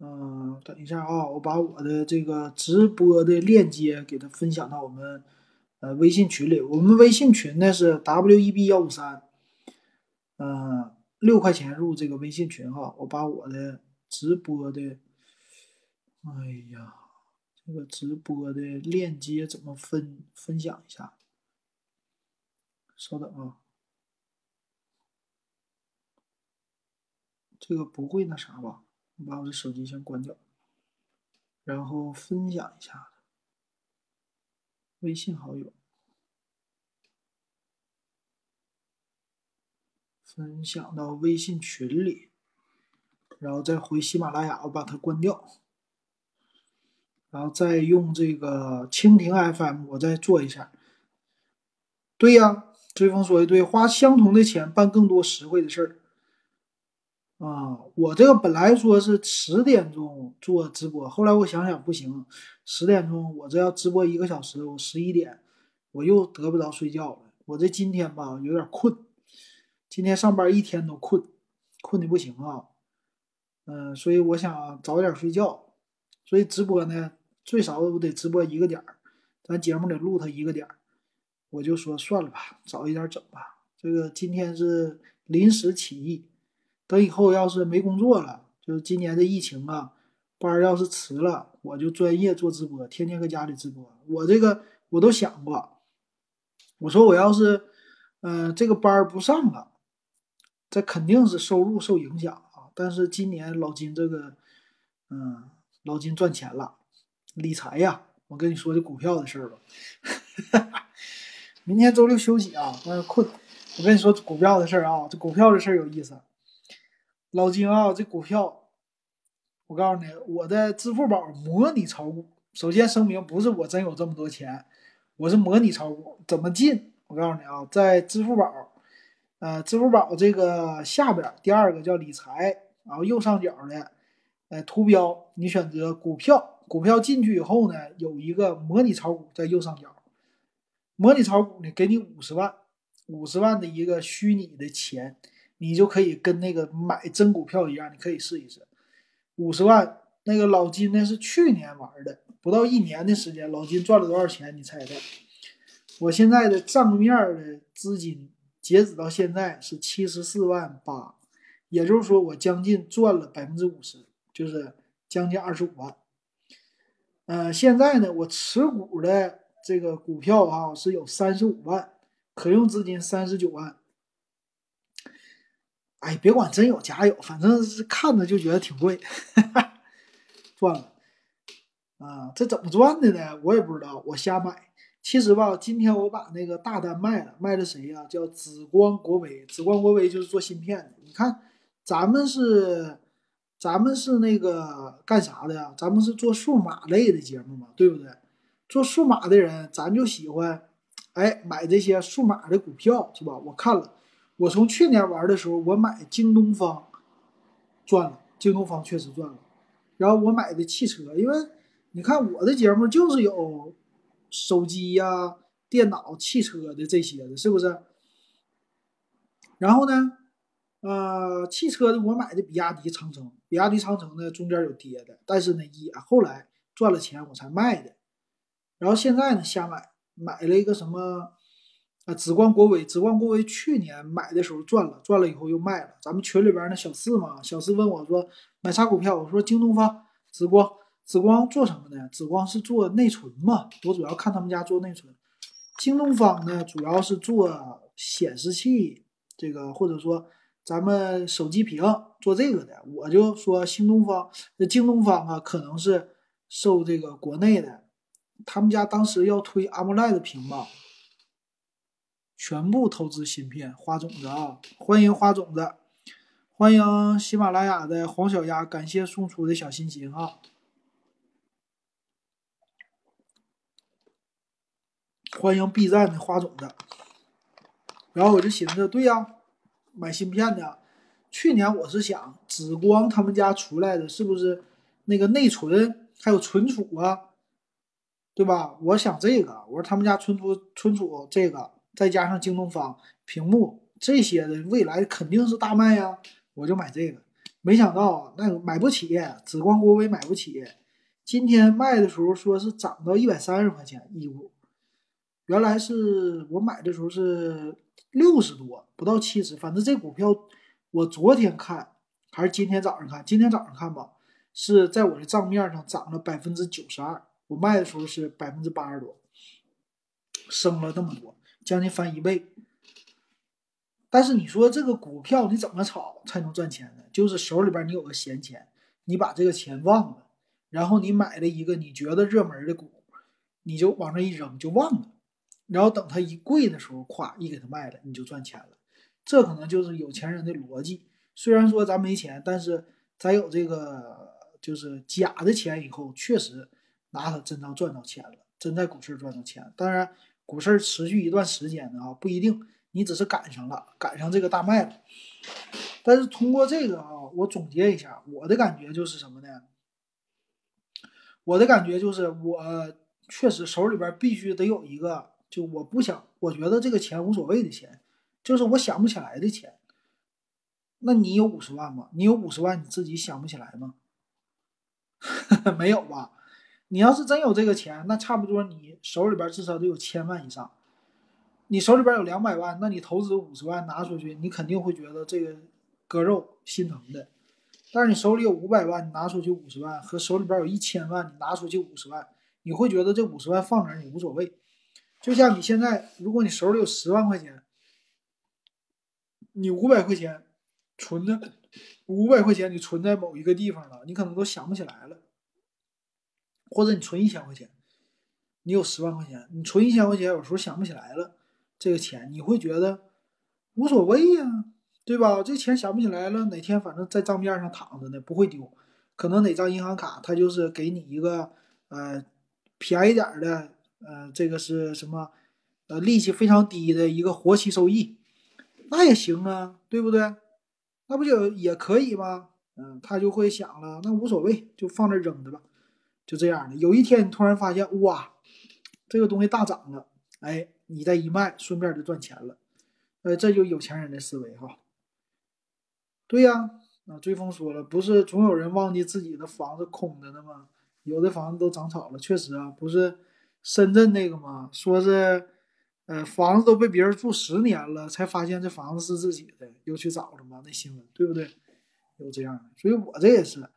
Speaker 1: 嗯，等一下啊，我把我的这个直播的链接给他分享到我们呃微信群里。我们微信群呢是 W E B 幺五三，嗯，六块钱入这个微信群哈。我把我的直播的，哎呀，这个直播的链接怎么分分享一下？稍等啊，这个不会那啥吧？我把我的手机先关掉，然后分享一下微信好友，分享到微信群里，然后再回喜马拉雅，我把它关掉，然后再用这个蜻蜓 FM，我再做一下。对呀，追风说的对，花相同的钱办更多实惠的事儿。啊，我这个本来说是十点钟做直播，后来我想想不行，十点钟我这要直播一个小时，我十一点我又得不着睡觉了。我这今天吧有点困，今天上班一天都困，困的不行啊。嗯，所以我想早点睡觉，所以直播呢最少我得直播一个点儿，咱节目得录它一个点儿。我就说算了吧，早一点整吧。这个今天是临时起意，等以后要是没工作了，就是今年的疫情啊，班要是辞了，我就专业做直播，天天搁家里直播。我这个我都想过，我说我要是，嗯，这个班不上了，这肯定是收入受影响啊。但是今年老金这个，嗯，老金赚钱了，理财呀。我跟你说这股票的事儿吧，明天周六休息啊，但是困。我跟你说股票的事儿啊，这股票的事儿有意思。老金啊，这股票，我告诉你，我的支付宝模拟炒股。首先声明，不是我真有这么多钱，我是模拟炒股。怎么进？我告诉你啊，在支付宝，呃，支付宝这个下边第二个叫理财，然后右上角的，呃，图标你选择股票。股票进去以后呢，有一个模拟炒股在右上角。模拟炒股呢，给你五十万，五十万的一个虚拟的钱，你就可以跟那个买真股票一样，你可以试一试。五十万，那个老金呢是去年玩的，不到一年的时间，老金赚了多少钱？你猜猜？我现在的账面的资金截止到现在是七十四万八，也就是说我将近赚了百分之五十，就是将近二十五万。呃，现在呢，我持股的这个股票啊是有三十五万，可用资金三十九万。哎，别管真有假有，反正是看着就觉得挺贵，赚了。啊，这怎么赚的呢？我也不知道，我瞎买。其实吧，今天我把那个大单卖了，卖的谁呀？叫紫光国维，紫光国维就是做芯片的。你看，咱们是。咱们是那个干啥的呀？咱们是做数码类的节目嘛，对不对？做数码的人，咱就喜欢，哎，买这些数码的股票，是吧？我看了，我从去年玩的时候，我买京东方赚了，京东方确实赚了。然后我买的汽车，因为你看我的节目就是有手机呀、电脑、汽车的这些的，是不是？然后呢？呃，汽车的我买的比亚迪、长城，比亚迪、长城呢中间有跌的，但是呢也后来赚了钱我才卖的，然后现在呢瞎买，买了一个什么啊紫光国威，紫光国威去年买的时候赚了，赚了以后又卖了。咱们群里边那小四嘛，小四问我说买啥股票，我说京东方、紫光，紫光做什么呢？紫光是做内存嘛，我主要看他们家做内存。京东方呢主要是做显示器，这个或者说。咱们手机屏做这个的，我就说新东方、那京东方啊，可能是受这个国内的，他们家当时要推 AMOLED 屏嘛，全部投资芯片。花种子啊，欢迎花种子，欢迎喜马拉雅的黄小丫，感谢送出的小心心啊，欢迎 B 站的花种子。然后我就寻思，对呀。买芯片的，去年我是想紫光他们家出来的是不是那个内存还有存储啊，对吧？我想这个，我说他们家存储存储这个，再加上京东方屏幕这些的，未来肯定是大卖呀，我就买这个。没想到那个买不起，紫光国威买不起。今天卖的时候说是涨到一百三十块钱一股，原来是我买的时候是。六十多，不到七十，反正这股票我昨天看还是今天早上看，今天早上看吧，是在我的账面上涨了百分之九十二。我卖的时候是百分之八十多，升了那么多，将近翻一倍。但是你说这个股票你怎么炒才能赚钱呢？就是手里边你有个闲钱，你把这个钱忘了，然后你买了一个你觉得热门的股，你就往那一扔就忘了。然后等它一贵的时候，咵一给它卖了，你就赚钱了。这可能就是有钱人的逻辑。虽然说咱没钱，但是咱有这个就是假的钱，以后确实拿它真当赚到钱了，真在股市赚到钱。当然，股市持续一段时间的啊，不一定。你只是赶上了，赶上这个大卖了。但是通过这个啊，我总结一下，我的感觉就是什么呢？我的感觉就是我确实手里边必须得有一个。就我不想，我觉得这个钱无所谓的钱，就是我想不起来的钱。那你有五十万吗？你有五十万，你自己想不起来吗？没有吧？你要是真有这个钱，那差不多你手里边至少得有千万以上。你手里边有两百万，那你投资五十万拿出去，你肯定会觉得这个割肉心疼的。但是你手里有五百万，你拿出去五十万，和手里边有一千万，你拿出去五十万，你会觉得这五十万放哪儿你无所谓。就像你现在，如果你手里有十万块钱，你五百块钱存的，五百块钱你存在某一个地方了，你可能都想不起来了。或者你存一千块钱，你有十万块钱，你存一千块钱，有时候想不起来了，这个钱你会觉得无所谓呀。对吧？这钱想不起来了，哪天反正在账面上躺着呢，不会丢。可能哪张银行卡，它就是给你一个呃便宜点的，呃，这个是什么？呃，利息非常低的一个活期收益，那也行啊，对不对？那不就也可以吗？嗯，他就会想了，那无所谓，就放那扔着吧，就这样的。有一天你突然发现，哇，这个东西大涨了，哎，你再一卖，顺便就赚钱了，呃，这就有钱人的思维哈。对呀，那追风说了，不是总有人忘记自己的房子空着呢吗？有的房子都长草了，确实啊，不是深圳那个吗？说是，呃，房子都被别人住十年了，才发现这房子是自己的，又去找了吗？那新闻对不对？有这样的，所以我这也是，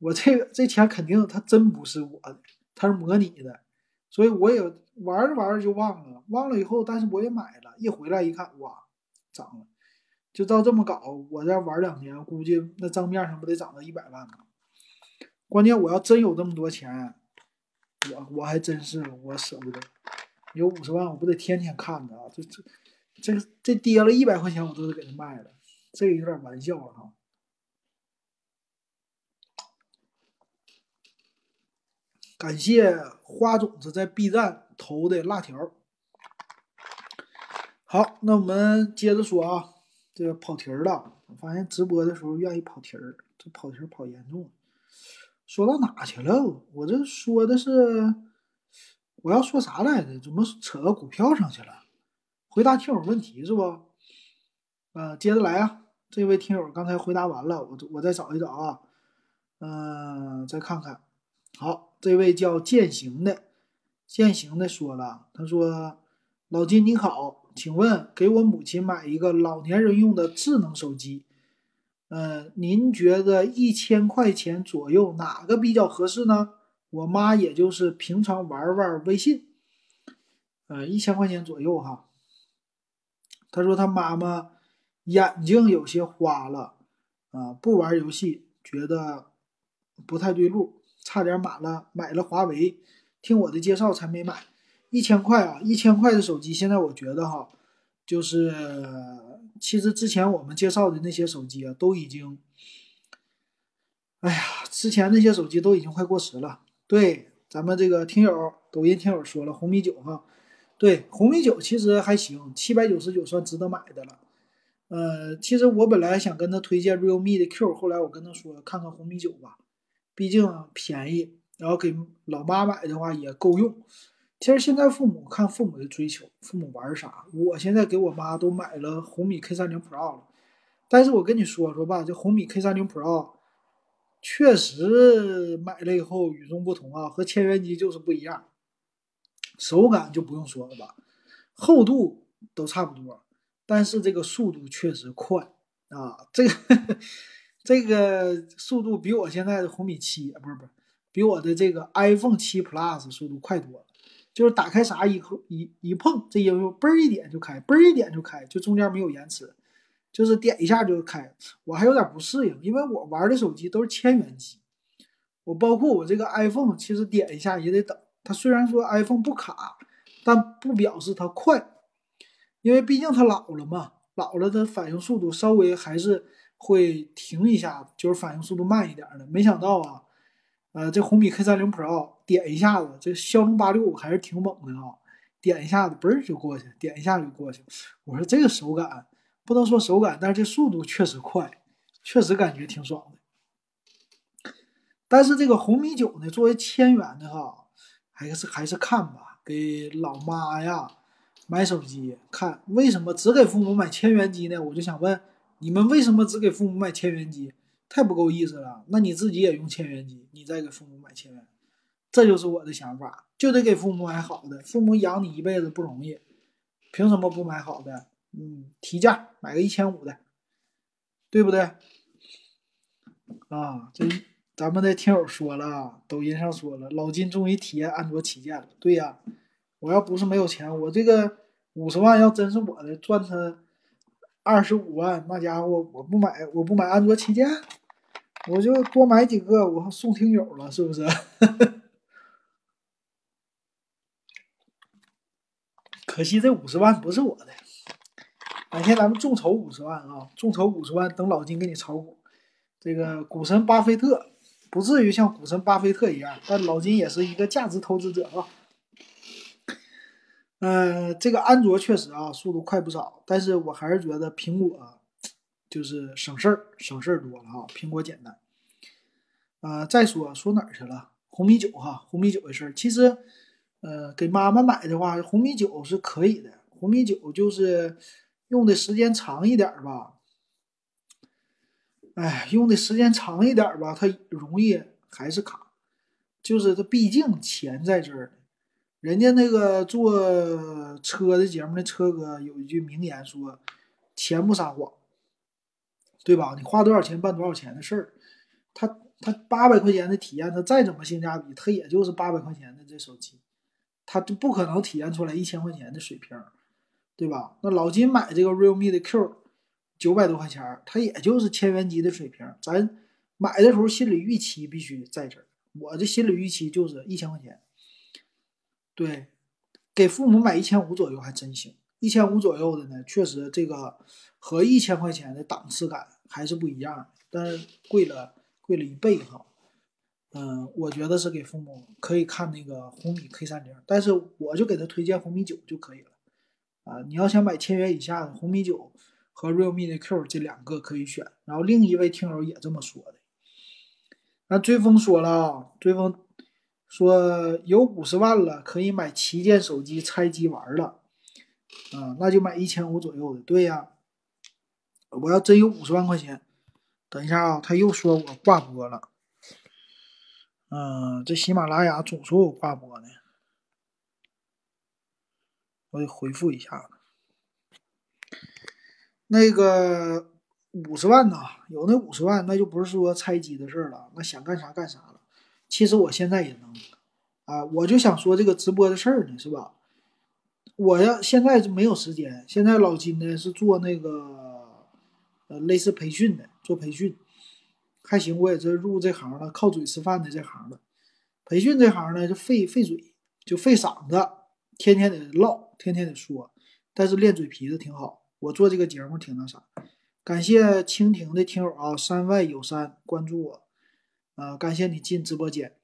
Speaker 1: 我这个这钱肯定它真不是我的，它是模拟的，所以我也玩着玩着就忘了，忘了以后，但是我也买了，一回来一看，哇，涨了。就照这么搞，我再玩两年，估计那账面上不得涨到一百万吗？关键我要真有这么多钱，我我还真是我舍不得。有五十万，我不得天天看着啊？这这这这跌了一百块钱，我都得给他卖了，这个有点玩笑了哈。感谢花种子在 B 站投的辣条。好，那我们接着说啊。这个跑题儿了，我发现直播的时候愿意跑题儿，这跑题儿跑严重了。说到哪去了？我这说的是我要说啥来着？怎么扯到股票上去了？回答听友问题是不？呃，接着来啊！这位听友刚才回答完了，我我再找一找啊。嗯，再看看。好，这位叫践行的，践行的说了，他说：“老金你好。”请问给我母亲买一个老年人用的智能手机，嗯，您觉得一千块钱左右哪个比较合适呢？我妈也就是平常玩玩微信，呃，一千块钱左右哈。他说他妈妈眼睛有些花了，啊，不玩游戏觉得不太对路，差点买了买了华为，听我的介绍才没买。一千块啊，一千块的手机，现在我觉得哈，就是其实之前我们介绍的那些手机啊，都已经，哎呀，之前那些手机都已经快过时了。对，咱们这个听友，抖音听友说了，红米九哈，对，红米九其实还行，七百九十九算值得买的了。呃，其实我本来想跟他推荐 realme 的 Q，后来我跟他说，看看红米九吧，毕竟便宜，然后给老妈买的话也够用。其实现在父母看父母的追求，父母玩啥？我现在给我妈都买了红米 K 三零 Pro 了，但是我跟你说说吧，这红米 K 三零 Pro 确实买了以后与众不同啊，和千元机就是不一样，手感就不用说了吧，厚度都差不多，但是这个速度确实快啊，这个 这个速度比我现在的红米七不是不是，比我的这个 iPhone 七 Plus 速度快多了。就是打开啥一一一碰，这应用嘣儿一点就开，嘣儿一点就开，就中间没有延迟，就是点一下就开。我还有点不适应，因为我玩的手机都是千元机，我包括我这个 iPhone，其实点一下也得等。它虽然说 iPhone 不卡，但不表示它快，因为毕竟它老了嘛，老了它反应速度稍微还是会停一下，就是反应速度慢一点的。没想到啊。呃，这红米 K 三零 Pro 点一下子，这骁龙八六五还是挺猛的啊！点一下子，嘣儿就过去，点一下就过去。我说这个手感不能说手感，但是这速度确实快，确实感觉挺爽的。但是这个红米九呢，作为千元的哈，还是还是看吧，给老妈呀买手机看。为什么只给父母买千元机呢？我就想问你们，为什么只给父母买千元机？太不够意思了，那你自己也用千元机，你再给父母买千元，这就是我的想法，就得给父母买好的。父母养你一辈子不容易，凭什么不买好的？嗯，提价买个一千五的，对不对？啊，这咱们的听友说了，抖音上说了，老金终于体验安卓旗舰了。对呀，我要不是没有钱，我这个五十万要真是我的，赚他二十五万，那家伙我不买，我不买安卓旗舰，我就多买几个，我送听友了，是不是？可惜这五十万不是我的，哪天咱们众筹五十万啊！众筹五十万，等老金给你炒股。这个股神巴菲特不至于像股神巴菲特一样，但老金也是一个价值投资者啊。嗯，这个安卓确实啊，速度快不少，但是我还是觉得苹果就是省事儿，省事儿多了啊。苹果简单。呃，再说说哪儿去了？红米九哈，红米九的事儿，其实。呃，给妈妈买的话，红米九是可以的。红米九就是用的时间长一点吧。哎，用的时间长一点吧，它容易还是卡。就是它毕竟钱在这儿。人家那个做车的节目的车哥有一句名言说：“钱不撒谎，对吧？你花多少钱办多少钱的事儿。”他他八百块钱的体验，他再怎么性价比，他也就是八百块钱的这手机。他就不可能体验出来一千块钱的水平，对吧？那老金买这个 realme 的 Q，九百多块钱，他也就是千元机的水平。咱买的时候心理预期必须在这儿，我的心理预期就是一千块钱。对，给父母买一千五左右还真行，一千五左右的呢，确实这个和一千块钱的档次感还是不一样，但是贵了贵了一倍哈。嗯，我觉得是给父母可以看那个红米 K 三零，但是我就给他推荐红米九就可以了。啊，你要想买千元以下的红米九和 realme 的 Q 这两个可以选。然后另一位听友也这么说的。那追风说了啊，追风说有五十万了，可以买旗舰手机拆机玩了。啊，那就买一千五左右的。对呀，我要真有五十万块钱，等一下啊，他又说我挂播了。嗯，这喜马拉雅总说我挂播呢，我得回复一下。那个五十万呐，有那五十万，那就不是说拆机的事儿了，那想干啥干啥。其实我现在也能，啊，我就想说这个直播的事儿呢，是吧？我要现在就没有时间，现在老金呢是做那个呃类似培训的，做培训。还行，我也是入这行了，靠嘴吃饭的这行了。培训这行呢，就费费嘴，就费嗓子，天天得唠，天天得说。但是练嘴皮子挺好。我做这个节目挺那啥。感谢蜻蜓的听友啊，山外有山关注我，呃，感谢你进直播间。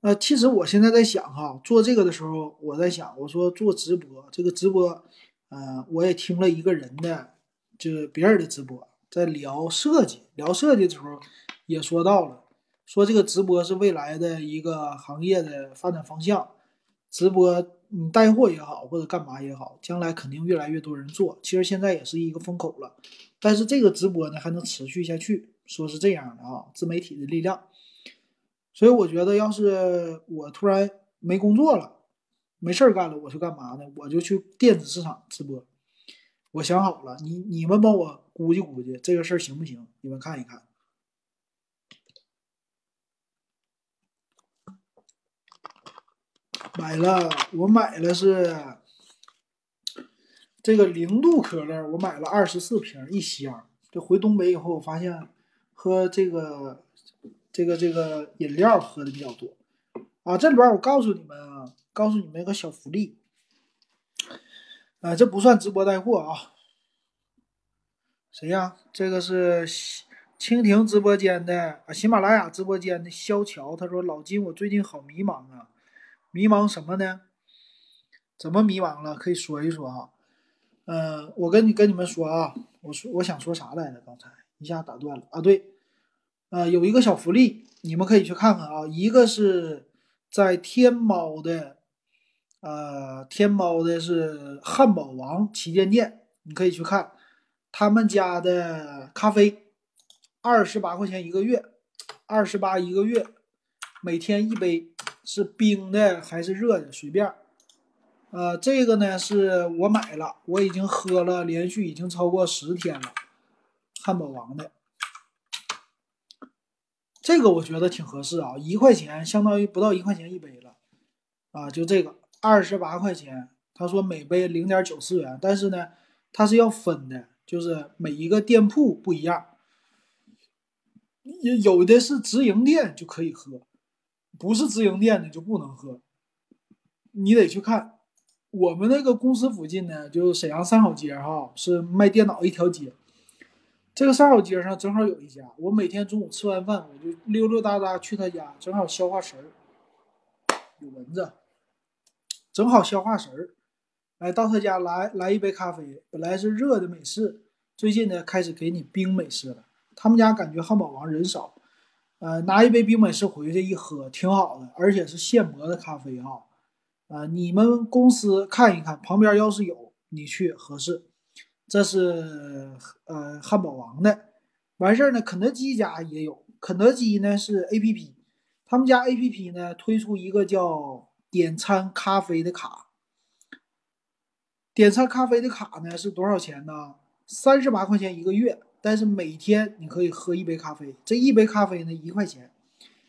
Speaker 1: 呃，其实我现在在想哈，做这个的时候，我在想，我说做直播这个直播，呃，我也听了一个人的，就是别人的直播。在聊设计，聊设计的时候，也说到了，说这个直播是未来的一个行业的发展方向。直播你带货也好，或者干嘛也好，将来肯定越来越多人做。其实现在也是一个风口了，但是这个直播呢还能持续下去，说是这样的啊，自媒体的力量。所以我觉得，要是我突然没工作了，没事儿干了，我去干嘛呢？我就去电子市场直播。我想好了，你你们帮我估计估计这个事儿行不行？你们看一看。买了，我买了是这个零度可乐，我买了二十四瓶一箱。这回东北以后，我发现喝这个这个这个饮料喝的比较多啊。这里边我告诉你们啊，告诉你们一个小福利。啊，这不算直播带货啊。谁呀？这个是蜻蜓直播间的啊，喜马拉雅直播间的肖乔。他说：“老金，我最近好迷茫啊，迷茫什么呢？怎么迷茫了？可以说一说啊。嗯，我跟你跟你们说啊，我说我想说啥来着？刚才一下打断了啊。对，呃，有一个小福利，你们可以去看看啊。一个是在天猫的。”呃，天猫的是汉堡王旗舰店，你可以去看他们家的咖啡，二十八块钱一个月，二十八一个月，每天一杯，是冰的还是热的随便。呃，这个呢是我买了，我已经喝了，连续已经超过十天了。汉堡王的，这个我觉得挺合适啊，一块钱相当于不到一块钱一杯了啊，就这个二十八块钱。他说每杯零点九四元，但是呢，他是要分的，就是每一个店铺不一样，有有的是直营店就可以喝，不是直营店的就不能喝，你得去看。我们那个公司附近呢，就沈阳三好街哈，是卖电脑一条街。这个三好街上正好有一家，我每天中午吃完饭我就溜溜达达去他家，正好消化食儿。有蚊子，正好消化食儿。来到他家来来一杯咖啡，本来是热的美式，最近呢开始给你冰美式了。他们家感觉汉堡王人少，呃，拿一杯冰美式回去一喝，挺好的，而且是现磨的咖啡哈。啊，你们公司看一看，旁边要是有你去合适。这是呃汉堡王的，完事儿呢，肯德基家也有，肯德基呢是 A P P，他们家 A P P 呢推出一个叫点餐咖啡的卡。点餐咖啡的卡呢是多少钱呢？三十八块钱一个月，但是每天你可以喝一杯咖啡，这一杯咖啡呢一块钱，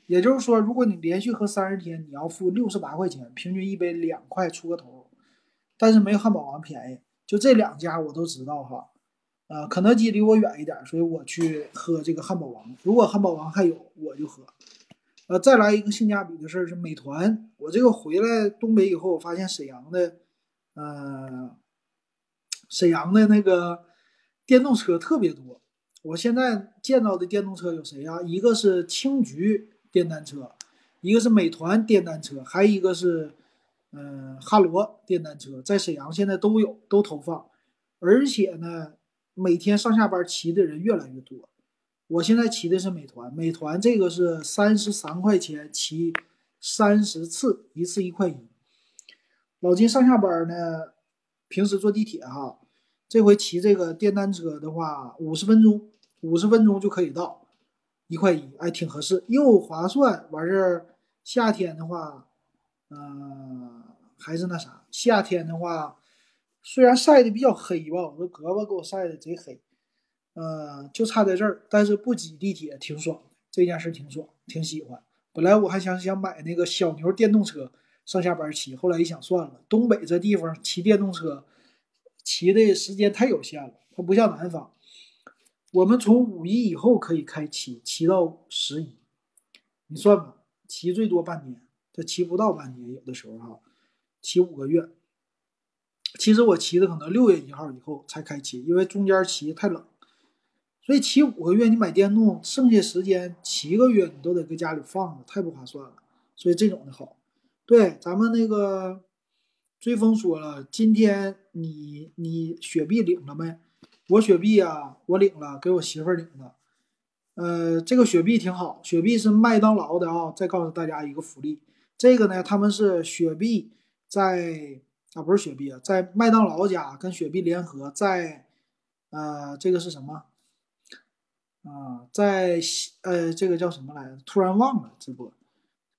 Speaker 1: 也就是说，如果你连续喝三十天，你要付六十八块钱，平均一杯两块出个头，但是没有汉堡王便宜。就这两家我都知道哈，呃，肯德基离我远一点，所以我去喝这个汉堡王。如果汉堡王还有，我就喝。呃，再来一个性价比的事儿是美团，我这个回来东北以后，我发现沈阳的。呃，沈阳的那个电动车特别多。我现在见到的电动车有谁呀？一个是青桔电单车，一个是美团电单车，还一个是嗯哈罗电单车，在沈阳现在都有，都投放。而且呢，每天上下班骑的人越来越多。我现在骑的是美团，美团这个是三十三块钱骑三十次，一次一块一。老金上下班呢，平时坐地铁哈，这回骑这个电单车的话，五十分钟，五十分钟就可以到，一块一，哎，挺合适，又划算。完事儿，夏天的话，嗯，还是那啥，夏天的话，虽然晒的比较黑吧，我这胳膊给我晒的贼黑，嗯，就差在这儿，但是不挤地铁挺爽，这件事挺爽，挺喜欢。本来我还想想买那个小牛电动车。上下班骑，后来一想算了，东北这地方骑电动车，骑的时间太有限了。它不像南方，我们从五一以后可以开骑，骑到十一，你算吧，骑最多半年，骑不到半年，有的时候哈，骑五个月。其实我骑的可能六月一号以后才开骑，因为中间骑太冷，所以骑五个月你买电动，剩下时间七个月你都得搁家里放着，太不划算了。所以这种的好。对，咱们那个追风说了，今天你你雪碧领了没？我雪碧啊，我领了，给我媳妇儿领的。呃，这个雪碧挺好，雪碧是麦当劳的啊。再告诉大家一个福利，这个呢，他们是雪碧在啊，不是雪碧啊，在麦当劳家跟雪碧联合，在呃，这个是什么啊？在呃，这个叫什么来着？突然忘了直播。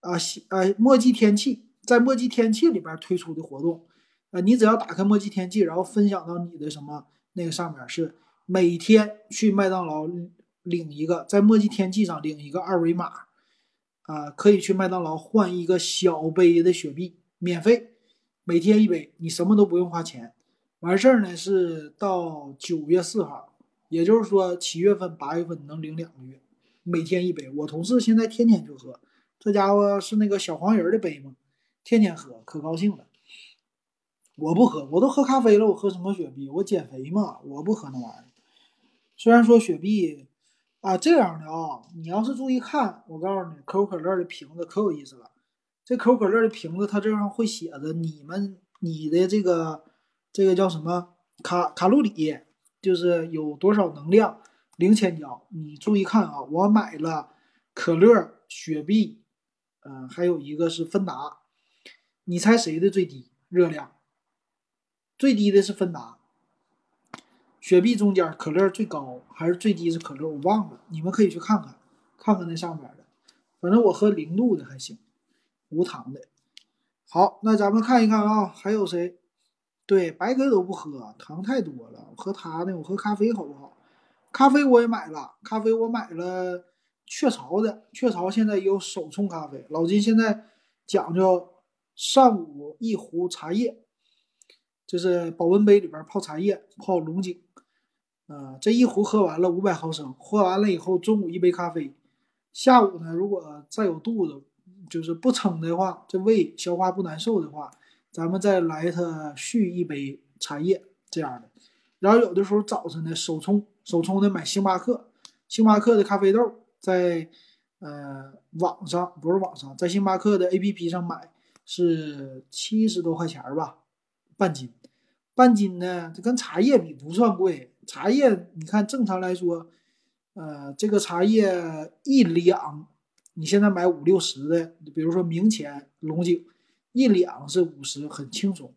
Speaker 1: 啊，呃，墨迹天气在墨迹天气里边推出的活动，呃，你只要打开墨迹天气，然后分享到你的什么那个上面，是每天去麦当劳领一个，在墨迹天气上领一个二维码，啊，可以去麦当劳换一个小杯的雪碧，免费，每天一杯，你什么都不用花钱。完事儿呢是到九月四号，也就是说七月份、八月份能领两个月，每天一杯。我同事现在天天就喝。这家伙是那个小黄人的杯吗？天天喝，可高兴了。我不喝，我都喝咖啡了，我喝什么雪碧？我减肥嘛，我不喝那玩意儿。虽然说雪碧啊这样的啊，你要是注意看，我告诉你，可口可乐的瓶子可有意思了。这可口可乐的瓶子，它这上会写着你们你的这个这个叫什么卡卡路里，就是有多少能量，零千焦。你注意看啊，我买了可乐、雪碧。嗯，还有一个是芬达，你猜谁的最低热量？最低的是芬达，雪碧中间可乐最高还是最低是可乐？我忘了，你们可以去看看，看看那上面的。反正我喝零度的还行，无糖的。好，那咱们看一看啊，还有谁？对，白开都不喝，糖太多了。我喝它呢，我喝咖啡好不好？咖啡我也买了，咖啡我买了雀巢的，雀巢现在有手冲咖啡。老金现在讲究上午一壶茶叶，就是保温杯里边泡茶叶，泡龙井。啊，这一壶喝完了五百毫升，喝完了以后，中午一杯咖啡，下午呢，如果再有肚子，就是不撑的话，这胃消化不难受的话，咱们再来它续一杯茶叶这样的。然后有的时候早晨呢，手冲手冲的买星巴克，星巴克的咖啡豆，在呃网上不是网上，在星巴克的 APP 上买是七十多块钱吧，半斤，半斤呢，这跟茶叶比不算贵。茶叶，你看正常来说，呃，这个茶叶一两，你现在买五六十的，比如说明前龙井，一两是五十，很轻松。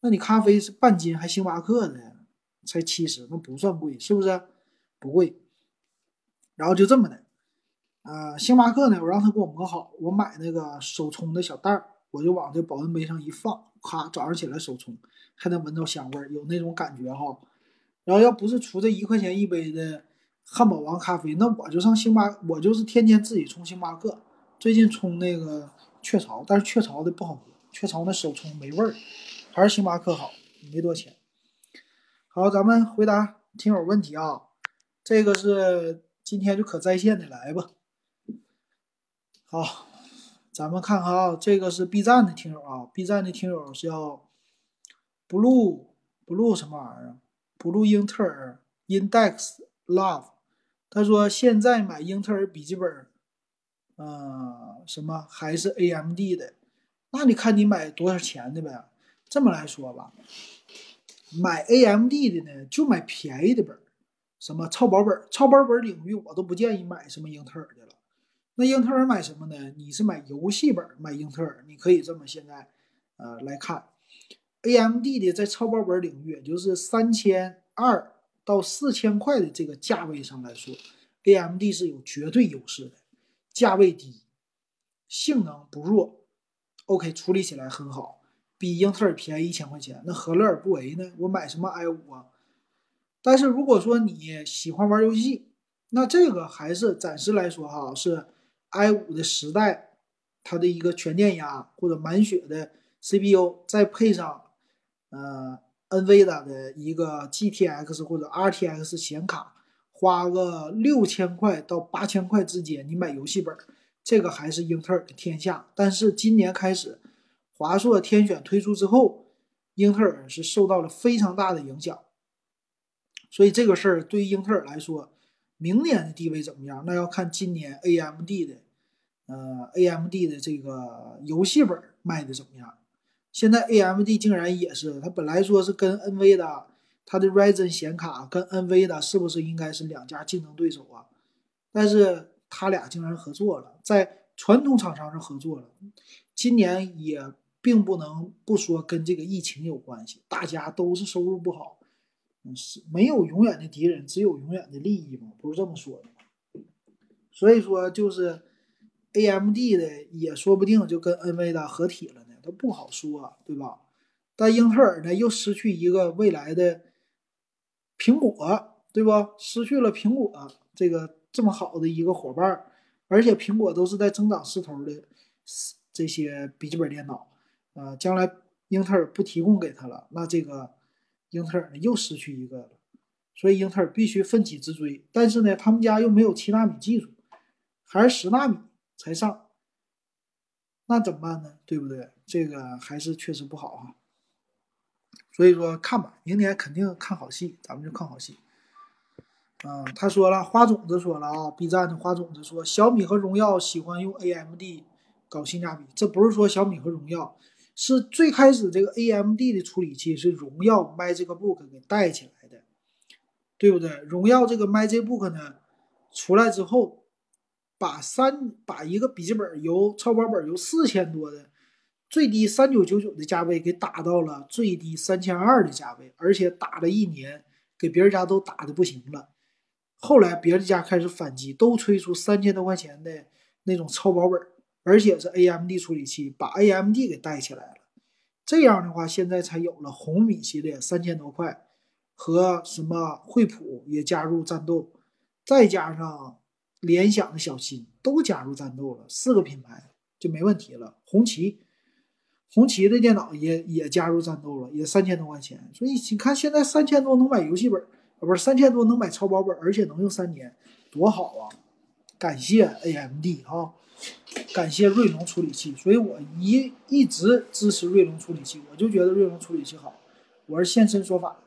Speaker 1: 那你咖啡是半斤，还星巴克的，才七十，那不算贵，是不是？不贵。然后就这么的，呃，星巴克呢，我让他给我磨好，我买那个手冲的小袋儿，我就往这保温杯上一放，咔，早上起来手冲，还能闻到香味儿，有那种感觉哈。然后要不是出这一块钱一杯的汉堡王咖啡，那我就上星巴，我就是天天自己冲星巴克。最近冲那个雀巢，但是雀巢的不好喝，雀巢那手冲没味儿，还是星巴克好，没多钱。好，咱们回答听友问题啊，这个是今天就可在线的来吧。好，咱们看看啊，这个是 B 站的听友啊，B 站的听友是要 blue blue 什么玩意儿？不录英特尔 Index Love，他说现在买英特尔笔记本，呃，什么还是 AMD 的？那你看你买多少钱的呗？这么来说吧，买 AMD 的呢，就买便宜的本，什么超薄本、超薄本领域我都不建议买什么英特尔的了。那英特尔买什么呢？你是买游戏本买英特尔，你可以这么现在，呃，来看。AMD 的在超薄本领域，也就是三千二到四千块的这个价位上来说，AMD 是有绝对优势的。价位低，性能不弱，OK，处理起来很好，比英特尔便宜一千块钱，那何乐而不为呢？我买什么 i 五啊？但是如果说你喜欢玩游戏，那这个还是暂时来说哈，是 i 五的时代，它的一个全电压或者满血的 CPU，再配上。呃，NVIDIA 的一个 GTX 或者 RTX 显卡，花个六千块到八千块之间，你买游戏本，这个还是英特尔的天下。但是今年开始，华硕天选推出之后，英特尔是受到了非常大的影响。所以这个事儿对于英特尔来说，明年的地位怎么样？那要看今年 AMD 的，呃，AMD 的这个游戏本卖的怎么样。现在 AMD 竟然也是，它本来说是跟 NVIDIA，它的 Ryzen 显卡跟 NVIDIA 是不是应该是两家竞争对手啊？但是他俩竟然合作了，在传统厂商上合作了。今年也并不能不说跟这个疫情有关系，大家都是收入不好，是没有永远的敌人，只有永远的利益嘛，不是这么说的吗？所以说就是 AMD 的也说不定就跟 NVIDIA 合体了。都不好说，对吧？但英特尔呢，又失去一个未来的苹果，对吧？失去了苹果这个这么好的一个伙伴，而且苹果都是在增长势头的这些笔记本电脑，呃，将来英特尔不提供给他了，那这个英特尔呢又失去一个了，所以英特尔必须奋起直追。但是呢，他们家又没有七纳米技术，还是十纳米才上，那怎么办呢？对不对？这个还是确实不好哈，所以说看吧，明年肯定看好戏，咱们就看好戏。嗯，他说了，花种子说了啊，B 站的花种子说，小米和荣耀喜欢用 AMD 搞性价比，这不是说小米和荣耀，是最开始这个 AMD 的处理器是荣耀 MagicBook 给带起来的，对不对？荣耀这个 MagicBook 呢出来之后，把三把一个笔记本由超薄本由四千多的。最低三九九九的价位给打到了最低三千二的价位，而且打了一年，给别人家都打的不行了。后来别人家开始反击，都推出三千多块钱的那种超薄本，而且是 AMD 处理器，把 AMD 给带起来了。这样的话，现在才有了红米系列三千多块，和什么惠普也加入战斗，再加上联想的小新都加入战斗了，四个品牌就没问题了。红旗，红旗的电脑也也加入战斗了，也三千多块钱。所以你看，现在三千多能买游戏本，不是三千多能买超薄本，而且能用三年，多好啊！感谢 AMD 哈，感谢锐龙处理器，所以我一一直支持锐龙处理器，我就觉得锐龙处理器好，我是现身说法。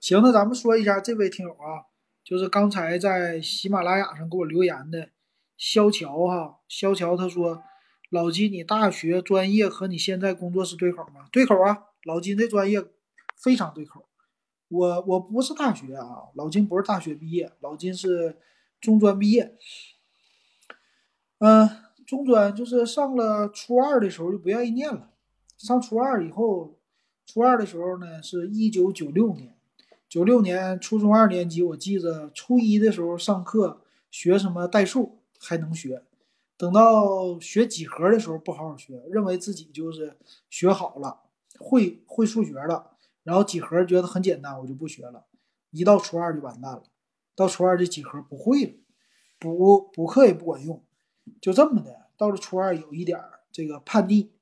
Speaker 1: 行，那咱们说一下这位听友啊，就是刚才在喜马拉雅上给我留言的肖乔哈，肖乔他说，老金，你大学专业和你现在工作是对口吗？对口啊，老金这专业非常对口。我我不是大学啊，老金不是大学毕业，老金是中专毕业。嗯，中专就是上了初二的时候就不愿意念了。上初二以后，初二的时候呢，是一九九六年，九六年初中二年级，我记着初一的时候上课学什么代数还能学，等到学几何的时候不好好学，认为自己就是学好了，会会数学了。然后几何觉得很简单，我就不学了。一到初二就完蛋了，到初二这几何不会了，补补课也不管用，就这么的。到了初二有一点这个叛逆，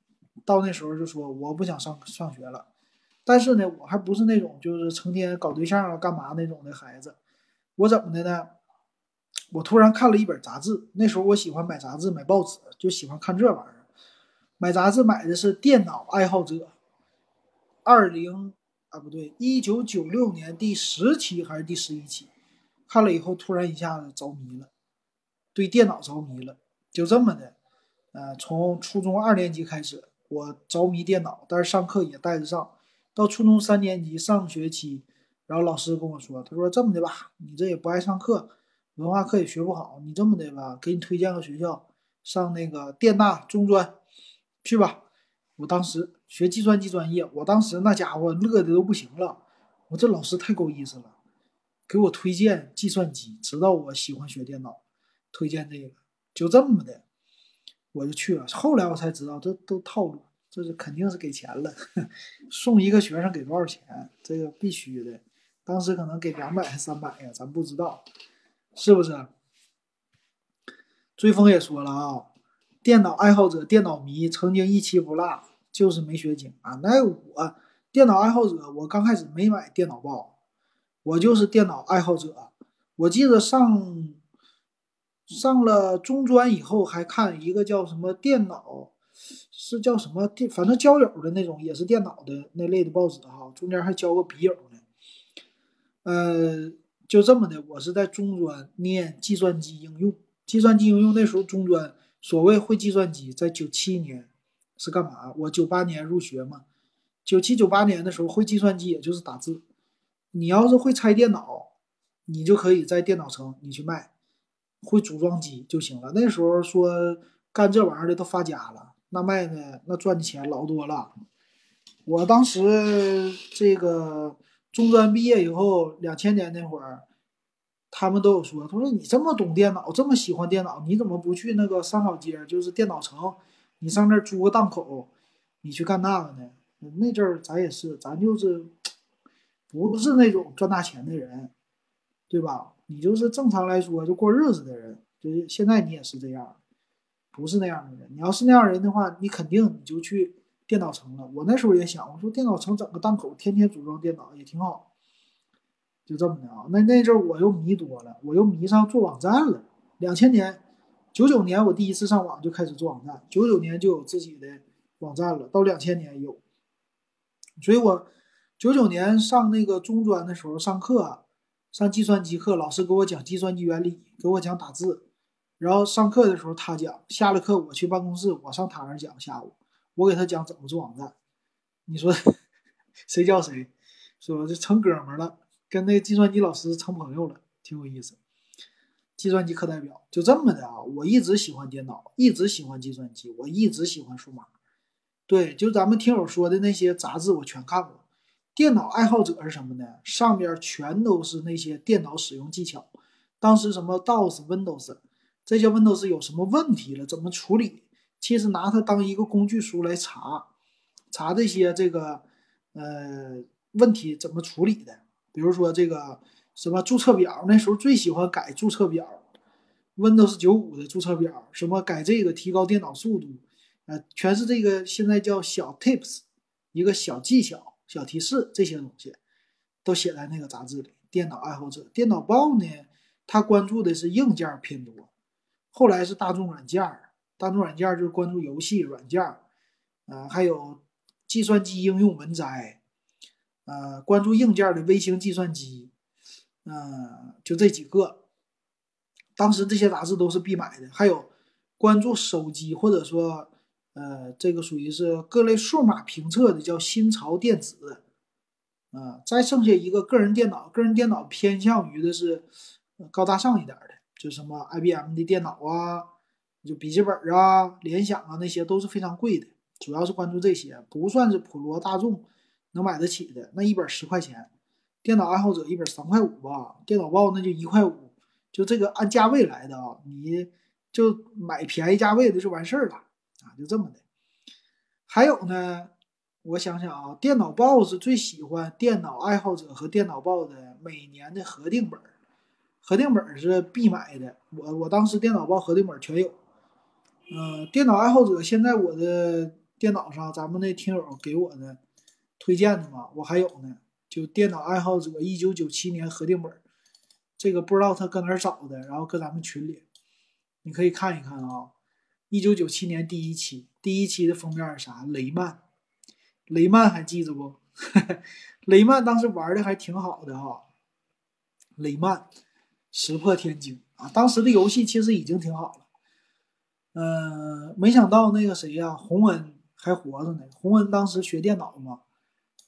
Speaker 1: 到那时候就说我不想上上学了。但是呢，我还不是那种就是成天搞对象啊、干嘛那种的孩子。我怎么的呢？我突然看了一本杂志，那时候我喜欢买杂志、买报纸，就喜欢看这玩意儿。买杂志买的是《电脑爱好者》，二零。啊，不对，一九九六年第十期还是第十一期，看了以后突然一下子着迷了，对电脑着迷了，就这么的，呃，从初中二年级开始，我着迷电脑，但是上课也带着上，到初中三年级上学期，然后老师跟我说，他说这么的吧，你这也不爱上课，文化课也学不好，你这么的吧，给你推荐个学校，上那个电大中专去吧。我当时学计算机专业，我当时那家伙乐的都不行了。我这老师太够意思了，给我推荐计算机，知道我喜欢学电脑，推荐这个，就这么的，我就去了。后来我才知道，这都套路，这是肯定是给钱了，送一个学生给多少钱？这个必须的。当时可能给两百还三百呀，咱不知道，是不是？追风也说了啊。电脑爱好者、电脑迷曾经一期不落，就是没学精啊。那我电脑爱好者，我刚开始没买电脑报，我就是电脑爱好者。我记得上上了中专以后，还看一个叫什么电脑，是叫什么电，反正交友的那种，也是电脑的那类的报纸哈。中间还交个笔友呢。呃，就这么的，我是在中专念计算机应用，计算机应用那时候中专。所谓会计算机，在九七年是干嘛？我九八年入学嘛，九七九八年的时候会计算机，也就是打字。你要是会拆电脑，你就可以在电脑城你去卖；会组装机就行了。那时候说干这玩意儿的都发家了，那卖的那赚的钱老多了。我当时这个中专毕业以后，两千年那会儿。他们都有说，他说你这么懂电脑，这么喜欢电脑，你怎么不去那个三好街，就是电脑城，你上那儿租个档口，你去干那个呢？那阵儿咱也是，咱就是 不是那种赚大钱的人，对吧？你就是正常来说就过日子的人，就是现在你也是这样，不是那样的人。你要是那样人的话，你肯定你就去电脑城了。我那时候也想，我说电脑城整个档口，天天组装电脑也挺好。就这么的啊，那那阵儿我又迷多了，我又迷上做网站了。两千年，九九年我第一次上网就开始做网站，九九年就有自己的网站了，到两千年有。所以我九九年上那个中专的时候上课，上计算机课，老师给我讲计算机原理，给我讲打字。然后上课的时候他讲，下了课我去办公室，我上他那儿讲。下午我给他讲怎么做网站，你说 谁叫谁？说就成哥们了。跟那个计算机老师成朋友了，挺有意思。计算机课代表就这么的啊，我一直喜欢电脑，一直喜欢计算机，我一直喜欢数码。对，就咱们听友说的那些杂志，我全看过。电脑爱好者是什么呢？上边全都是那些电脑使用技巧。当时什么 DOS、Windows，这些 Windows 有什么问题了，怎么处理？其实拿它当一个工具书来查，查这些这个呃问题怎么处理的。比如说这个什么注册表，那时候最喜欢改注册表，Windows 九五的注册表，什么改这个提高电脑速度，呃，全是这个现在叫小 Tips，一个小技巧、小提示这些东西，都写在那个杂志里。电脑爱好者电脑报呢，他关注的是硬件偏多，后来是大众软件大众软件就是关注游戏软件啊，还有计算机应用文摘，呃，关注硬件的微型计算机，嗯，就这几个。当时这些杂志都是必买的，还有关注手机或者说，呃，这个属于是各类数码评测的，叫新潮电子。啊，再剩下一个个人电脑，个人电脑偏向于的是高大上一点的，就什么 IBM 的电脑啊，就笔记本啊、联想啊那些都是非常贵的，主要是关注这些，不算是普罗大众能买得起的。那一本十块钱，电脑爱好者一本三块五吧，电脑报那就一块五，就这个按价位来的啊，你就买便宜价位的就完事儿了啊，就这么的。还有呢。我想想啊，电脑报是最喜欢电脑爱好者和电脑报的每年的核定本，核定本是必买的。我我当时电脑报核定本全有。嗯，电脑爱好者现在我的电脑上，咱们那听友给我的推荐的嘛，我还有呢。就电脑爱好者一九九七年核定本，这个不知道他搁哪儿找的，然后搁咱们群里，你可以看一看啊。一九九七年第一期，第一期的封面是啥？雷曼。雷曼还记着不？雷曼当时玩的还挺好的哈。雷曼石破天惊啊！当时的游戏其实已经挺好了。嗯，没想到那个谁呀，洪恩还活着呢。洪恩当时学电脑嘛，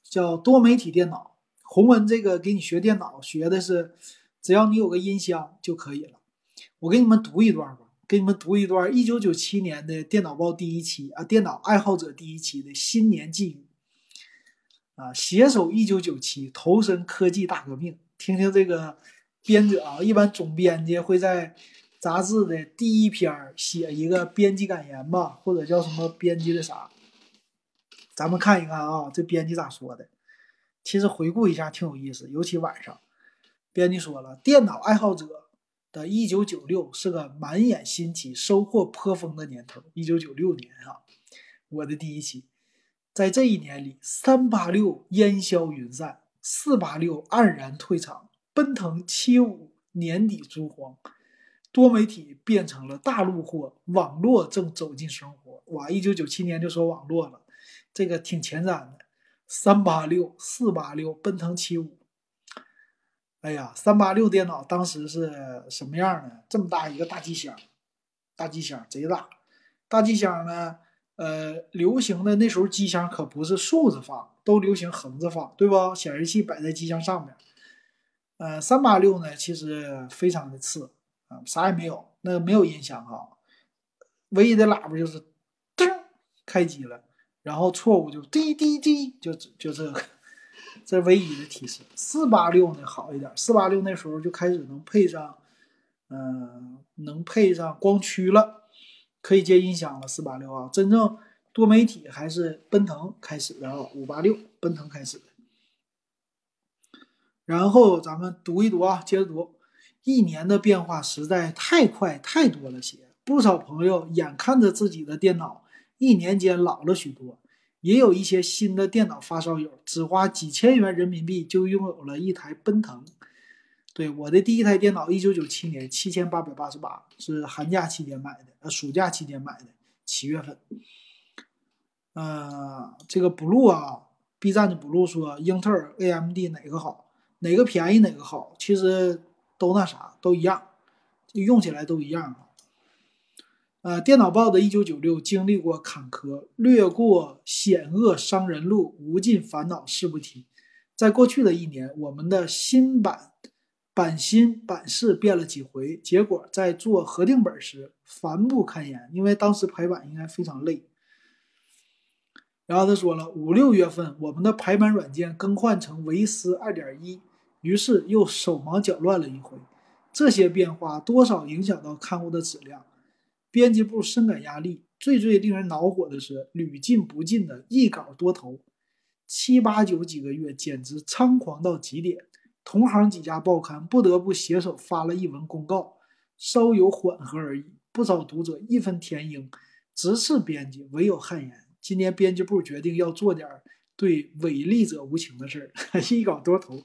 Speaker 1: 叫多媒体电脑。洪恩这个给你学电脑，学的是只要你有个音箱就可以了。我给你们读一段吧，给你们读一段一九九七年的电脑报第一期啊，电脑爱好者第一期的新年寄语。啊，携手一九九七，投身科技大革命。听听这个编者啊，一般总编辑会在杂志的第一篇写一个编辑感言吧，或者叫什么编辑的啥。咱们看一看啊，这编辑咋说的？其实回顾一下挺有意思，尤其晚上，编辑说了，电脑爱好者的一九九六是个满眼新奇、收获颇丰的年头。一九九六年啊，我的第一期。在这一年里，三八六烟消云散，四八六黯然退场，奔腾七五年底珠黄，多媒体变成了大陆货，网络正走进生活。哇，一九九七年就说网络了，这个挺前瞻的。三八六、四八六、奔腾七五，哎呀，三八六电脑当时是什么样呢？这么大一个大机箱，大机箱贼大，大机箱呢？呃，流行的那时候机箱可不是竖着放，都流行横着放，对不？显示器摆在机箱上面。呃，三八六呢，其实非常的次啊，啥也没有，那没有音响哈，唯一的喇叭就是噔开机了，然后错误就滴滴滴，就就这个，这唯一的提示。四八六呢好一点，四八六那时候就开始能配上，嗯，能配上光驱了。可以接音响了，四八六啊，真正多媒体还是奔腾开始的啊，五八六奔腾开始的。然后咱们读一读啊，接着读，一年的变化实在太快太多了些，不少朋友眼看着自己的电脑一年间老了许多，也有一些新的电脑发烧友只花几千元人民币就拥有了一台奔腾。对我的第一台电脑，一九九七年七千八百八十八，是寒假期间买的，呃，暑假期间买的，七月份。呃，这个 blue 啊，B 站的 blue 说，英特尔、AMD 哪个好？哪个便宜哪个好？其实都那啥，都一样，用起来都一样啊。呃，电脑报的一九九六经历过坎坷，略过险恶伤人路，无尽烦恼事不提。在过去的一年，我们的新版。版新版式变了几回，结果在做核定本时烦不堪言，因为当时排版应该非常累。然后他说了，五六月份我们的排版软件更换成维斯二点一，于是又手忙脚乱了一回。这些变化多少影响到刊物的质量，编辑部深感压力。最最令人恼火的是屡禁不禁的一稿多投，七八九几个月简直猖狂到极点。同行几家报刊不得不携手发了一文公告，稍有缓和而已。不少读者义愤填膺，直斥编辑唯有汗颜。今年编辑部决定要做点对违例者无情的事儿，一稿多投。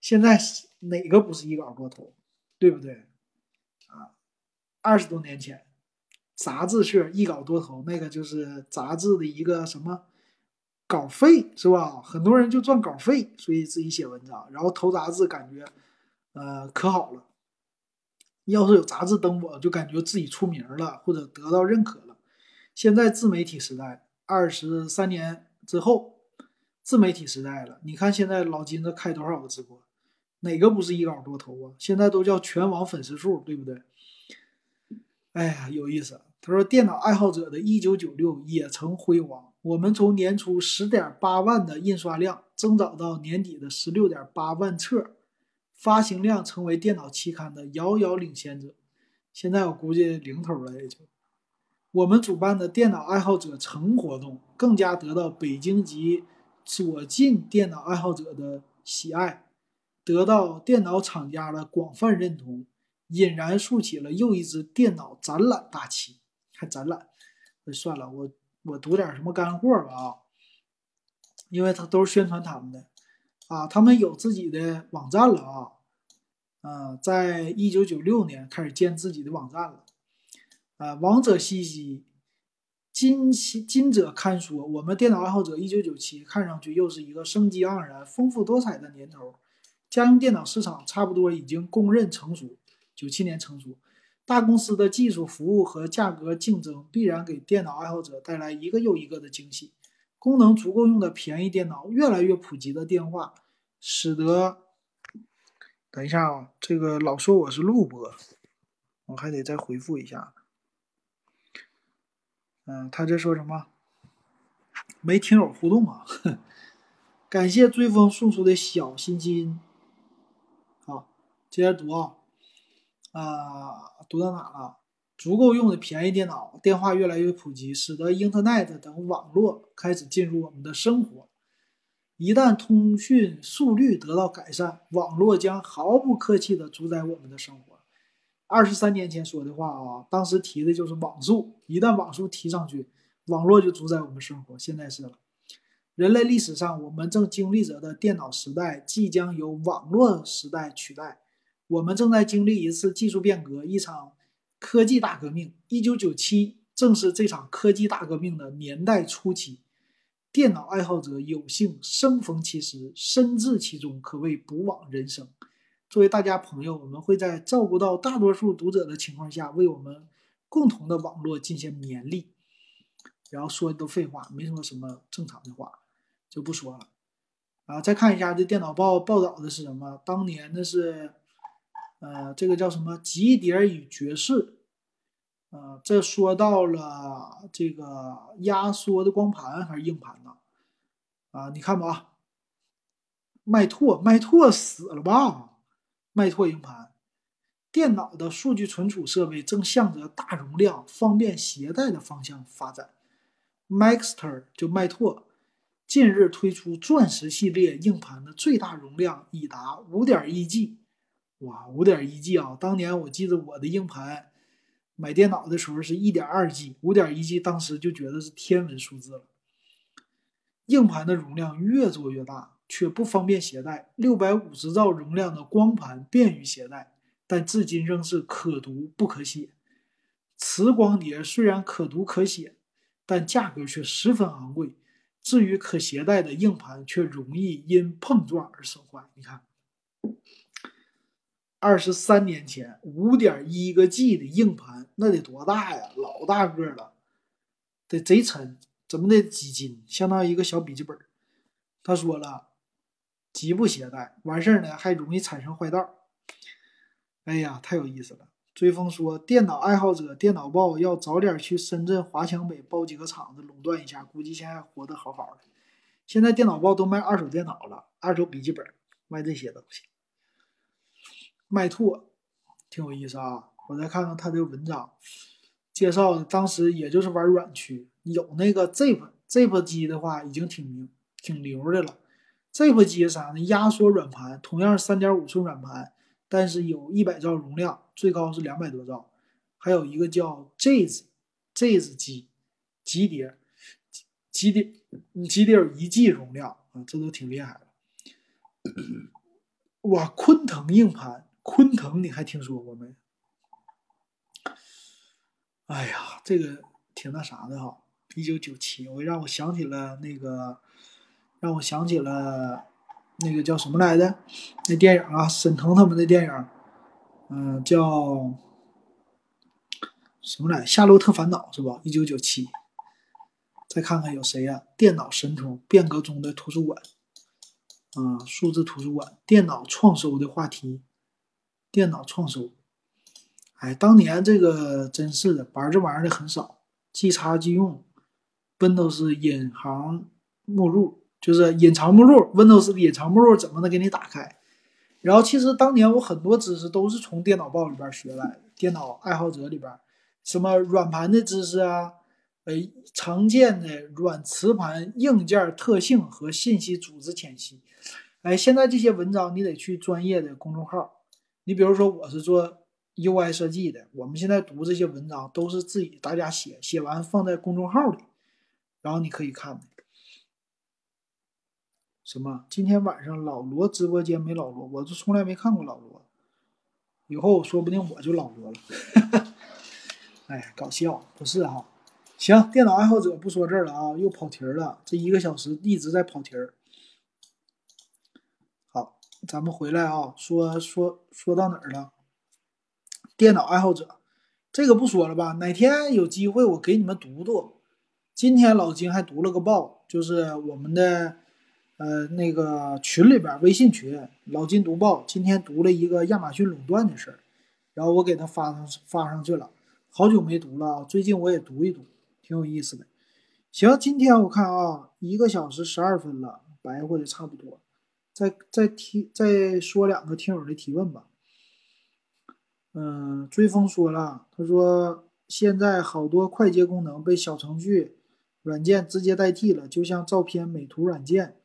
Speaker 1: 现在哪个不是一稿多投，对不对？啊，二十多年前，杂志社一稿多投，那个就是杂志的一个什么稿费是吧？很多人就赚稿费，所以自己写文章，然后投杂志，感觉呃可好了。要是有杂志登我，就感觉自己出名了，或者得到认可了。现在自媒体时代，二十三年之后，自媒体时代了。你看现在老金子开多少个直播？哪个不是一稿多投啊？现在都叫全网粉丝数，对不对？哎呀，有意思。他说，电脑爱好者的一九九六也曾辉煌。我们从年初十点八万的印刷量增长到年底的十六点八万册，发行量成为电脑期刊的遥遥领先者。现在我估计零头了也就。我们主办的电脑爱好者城活动更加得到北京及左近电脑爱好者的喜爱。得到电脑厂家的广泛认同，引燃竖起了又一支电脑展览大旗。看展览，那算了，我我读点什么干货吧啊，因为他都是宣传他们的啊，他们有自己的网站了啊，啊，在一九九六年开始建自己的网站了，啊，王者西西，金金者看说，我们电脑爱好者一九九七看上去又是一个生机盎然、丰富多彩的年头。家用电脑市场差不多已经公认成熟，九七年成熟。大公司的技术服务和价格竞争必然给电脑爱好者带来一个又一个的惊喜。功能足够用的便宜电脑越来越普及的电话，使得……等一下啊，这个老说我是录播，我还得再回复一下。嗯，他这说什么？没听友互动啊？感谢追风送出的小心心。接着读啊，啊，读到哪了？足够用的便宜电脑，电话越来越普及，使得 Internet 等网络开始进入我们的生活。一旦通讯速率得到改善，网络将毫不客气地主宰我们的生活。二十三年前说的话啊，当时提的就是网速。一旦网速提上去，网络就主宰我们生活。现在是了，人类历史上我们正经历着的电脑时代，即将由网络时代取代。我们正在经历一次技术变革，一场科技大革命。一九九七正是这场科技大革命的年代初期，电脑爱好者有幸生逢其时，身至其中，可谓不枉人生。作为大家朋友，我们会在照顾到大多数读者的情况下，为我们共同的网络进行勉励。然后说的都废话，没说什么正常的话，就不说了。啊，再看一下这电脑报报道的是什么？当年的是。呃，这个叫什么？级碟与爵士，呃，这说到了这个压缩的光盘还是硬盘呢？啊，你看吧，麦拓，麦拓死了吧？麦拓硬盘，电脑的数据存储设备正向着大容量、方便携带的方向发展。Maxter 就麦拓，近日推出钻石系列硬盘的最大容量已达五点一 G。哇，五点一 G 啊！当年我记得我的硬盘买电脑的时候是一点二 G，五点一 G 当时就觉得是天文数字了。硬盘的容量越做越大，却不方便携带。六百五十兆容量的光盘便于携带，但至今仍是可读不可写。磁光碟虽然可读可写，但价格却十分昂贵。至于可携带的硬盘，却容易因碰撞而损坏。你看。二十三年前，五点一个 G 的硬盘，那得多大呀？老大个了，得贼沉，怎么得几斤？相当于一个小笔记本。他说了，极不携带，完事儿呢还容易产生坏道。哎呀，太有意思了。追风说，电脑爱好者电脑报要早点去深圳华强北包几个厂子垄断一下，估计现在活得好好的。现在电脑报都卖二手电脑了，二手笔记本卖这些东西。麦拓，挺有意思啊。我再看看他的文章，介绍的当时也就是玩软驱，有那个 Zip Zip 机的话，已经挺牛挺牛的了。Zip 机啥呢？压缩软盘，同样是三点五寸软盘，但是有一百兆容量，最高是两百多兆。还有一个叫 Jazz Jazz 机，极碟，极碟，极碟有一 G 容量啊，这都挺厉害的。哇，昆腾硬盘，昆腾你还听说过没？哎呀，这个挺那啥的哈。一九九七，我让我想起了那个，让我想起了那个叫什么来着？那电影啊，沈腾他们的电影，嗯，叫什么来？《夏洛特烦恼》是吧？一九九七。再看看有谁呀？电脑神童，变革中的图书馆，啊，数字图书馆，电脑创收的话题，电脑创收。哎，当年这个真是的，玩这玩意儿的很少，即插即用。Windows 隐藏目录就是隐藏目录，Windows 隐藏目录怎么能给你打开？然后其实当年我很多知识都是从电脑报里边学来的，电脑爱好者里边，什么软盘的知识啊，呃，常见的软磁盘硬件特性和信息组织浅析。哎，现在这些文章你得去专业的公众号，你比如说我是做。UI 设计的，我们现在读这些文章都是自己大家写，写完放在公众号里，然后你可以看。什么？今天晚上老罗直播间没老罗，我就从来没看过老罗，以后说不定我就老罗了。哎，搞笑，不是哈？行，电脑爱好者不说这儿了啊，又跑题了，这一个小时一直在跑题儿。咱们回来啊，说说说到哪儿了？电脑爱好者，这个不说了吧？哪天有机会我给你们读读。今天老金还读了个报，就是我们的呃那个群里边微信群，老金读报。今天读了一个亚马逊垄断的事儿，然后我给他发上发上去了。好久没读了啊，最近我也读一读，挺有意思的。行，今天我看啊，一个小时十二分了，白活的差不多。再再提再说两个听友的提问吧。嗯，追风说了，他说现在好多快捷功能被小程序软件直接代替了，就像照片美图软件。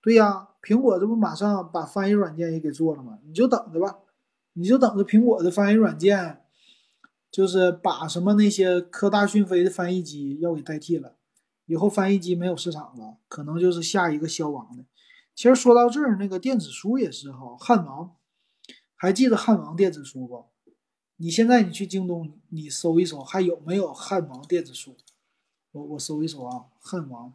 Speaker 1: 对呀，苹果这不马上把翻译软件也给做了吗？你就等着吧，你就等着苹果的翻译软件，就是把什么那些科大讯飞的翻译机要给代替了，以后翻译机没有市场了，可能就是下一个消亡的。其实说到这儿，那个电子书也是哈，汉王，还记得汉王电子书不？你现在你去京东，你搜一搜还有没有汉王电子书？我我搜一搜啊，汉王，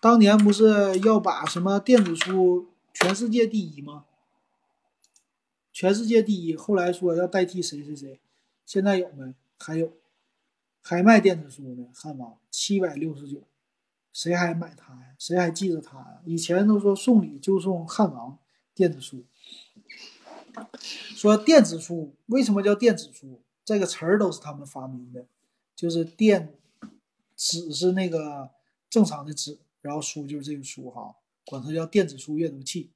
Speaker 1: 当年不是要把什么电子书全世界第一吗？全世界第一，后来说要代替谁谁谁，现在有没？还有，还卖电子书呢，汉王七百六十九，谁还买它呀？谁还记着它呀？以前都说送礼就送汉王电子书。说电子书为什么叫电子书？这个词儿都是他们发明的，就是电纸是那个正常的纸，然后书就是这个书哈，管它叫电子书阅读器。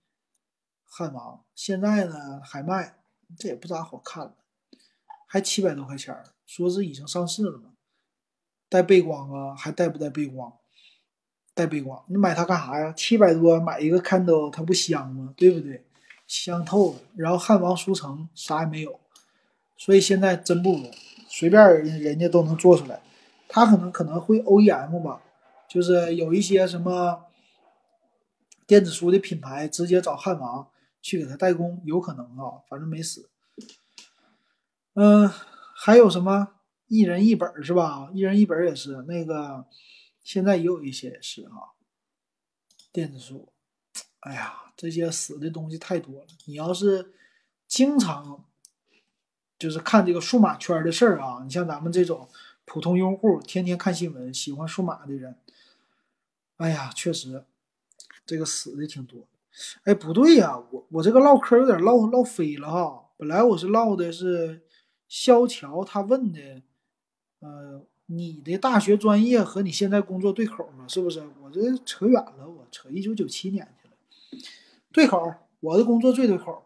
Speaker 1: 汉王现在呢还卖，这也不咋好看了，还七百多块钱儿，说是已经上市了嘛？带背光啊？还带不带背光？带背光，你买它干啥呀？七百多买一个 Kindle，它不香吗？对不对？香透了，然后汉王书城啥也没有，所以现在真不如，随便人人家都能做出来。他可能可能会 OEM 吧，就是有一些什么电子书的品牌直接找汉王去给他代工，有可能啊，反正没死。嗯，还有什么一人一本是吧？一人一本也是那个，现在也有一些也是啊，电子书。哎呀。这些死的东西太多了。你要是经常就是看这个数码圈的事儿啊，你像咱们这种普通用户，天天看新闻、喜欢数码的人，哎呀，确实这个死的挺多。哎，不对呀，我我这个唠嗑有点唠唠飞了哈。本来我是唠的是肖乔他问的，呃，你的大学专业和你现在工作对口吗？是不是？我这扯远了，我扯一九九七年去了。对口，我的工作最对口。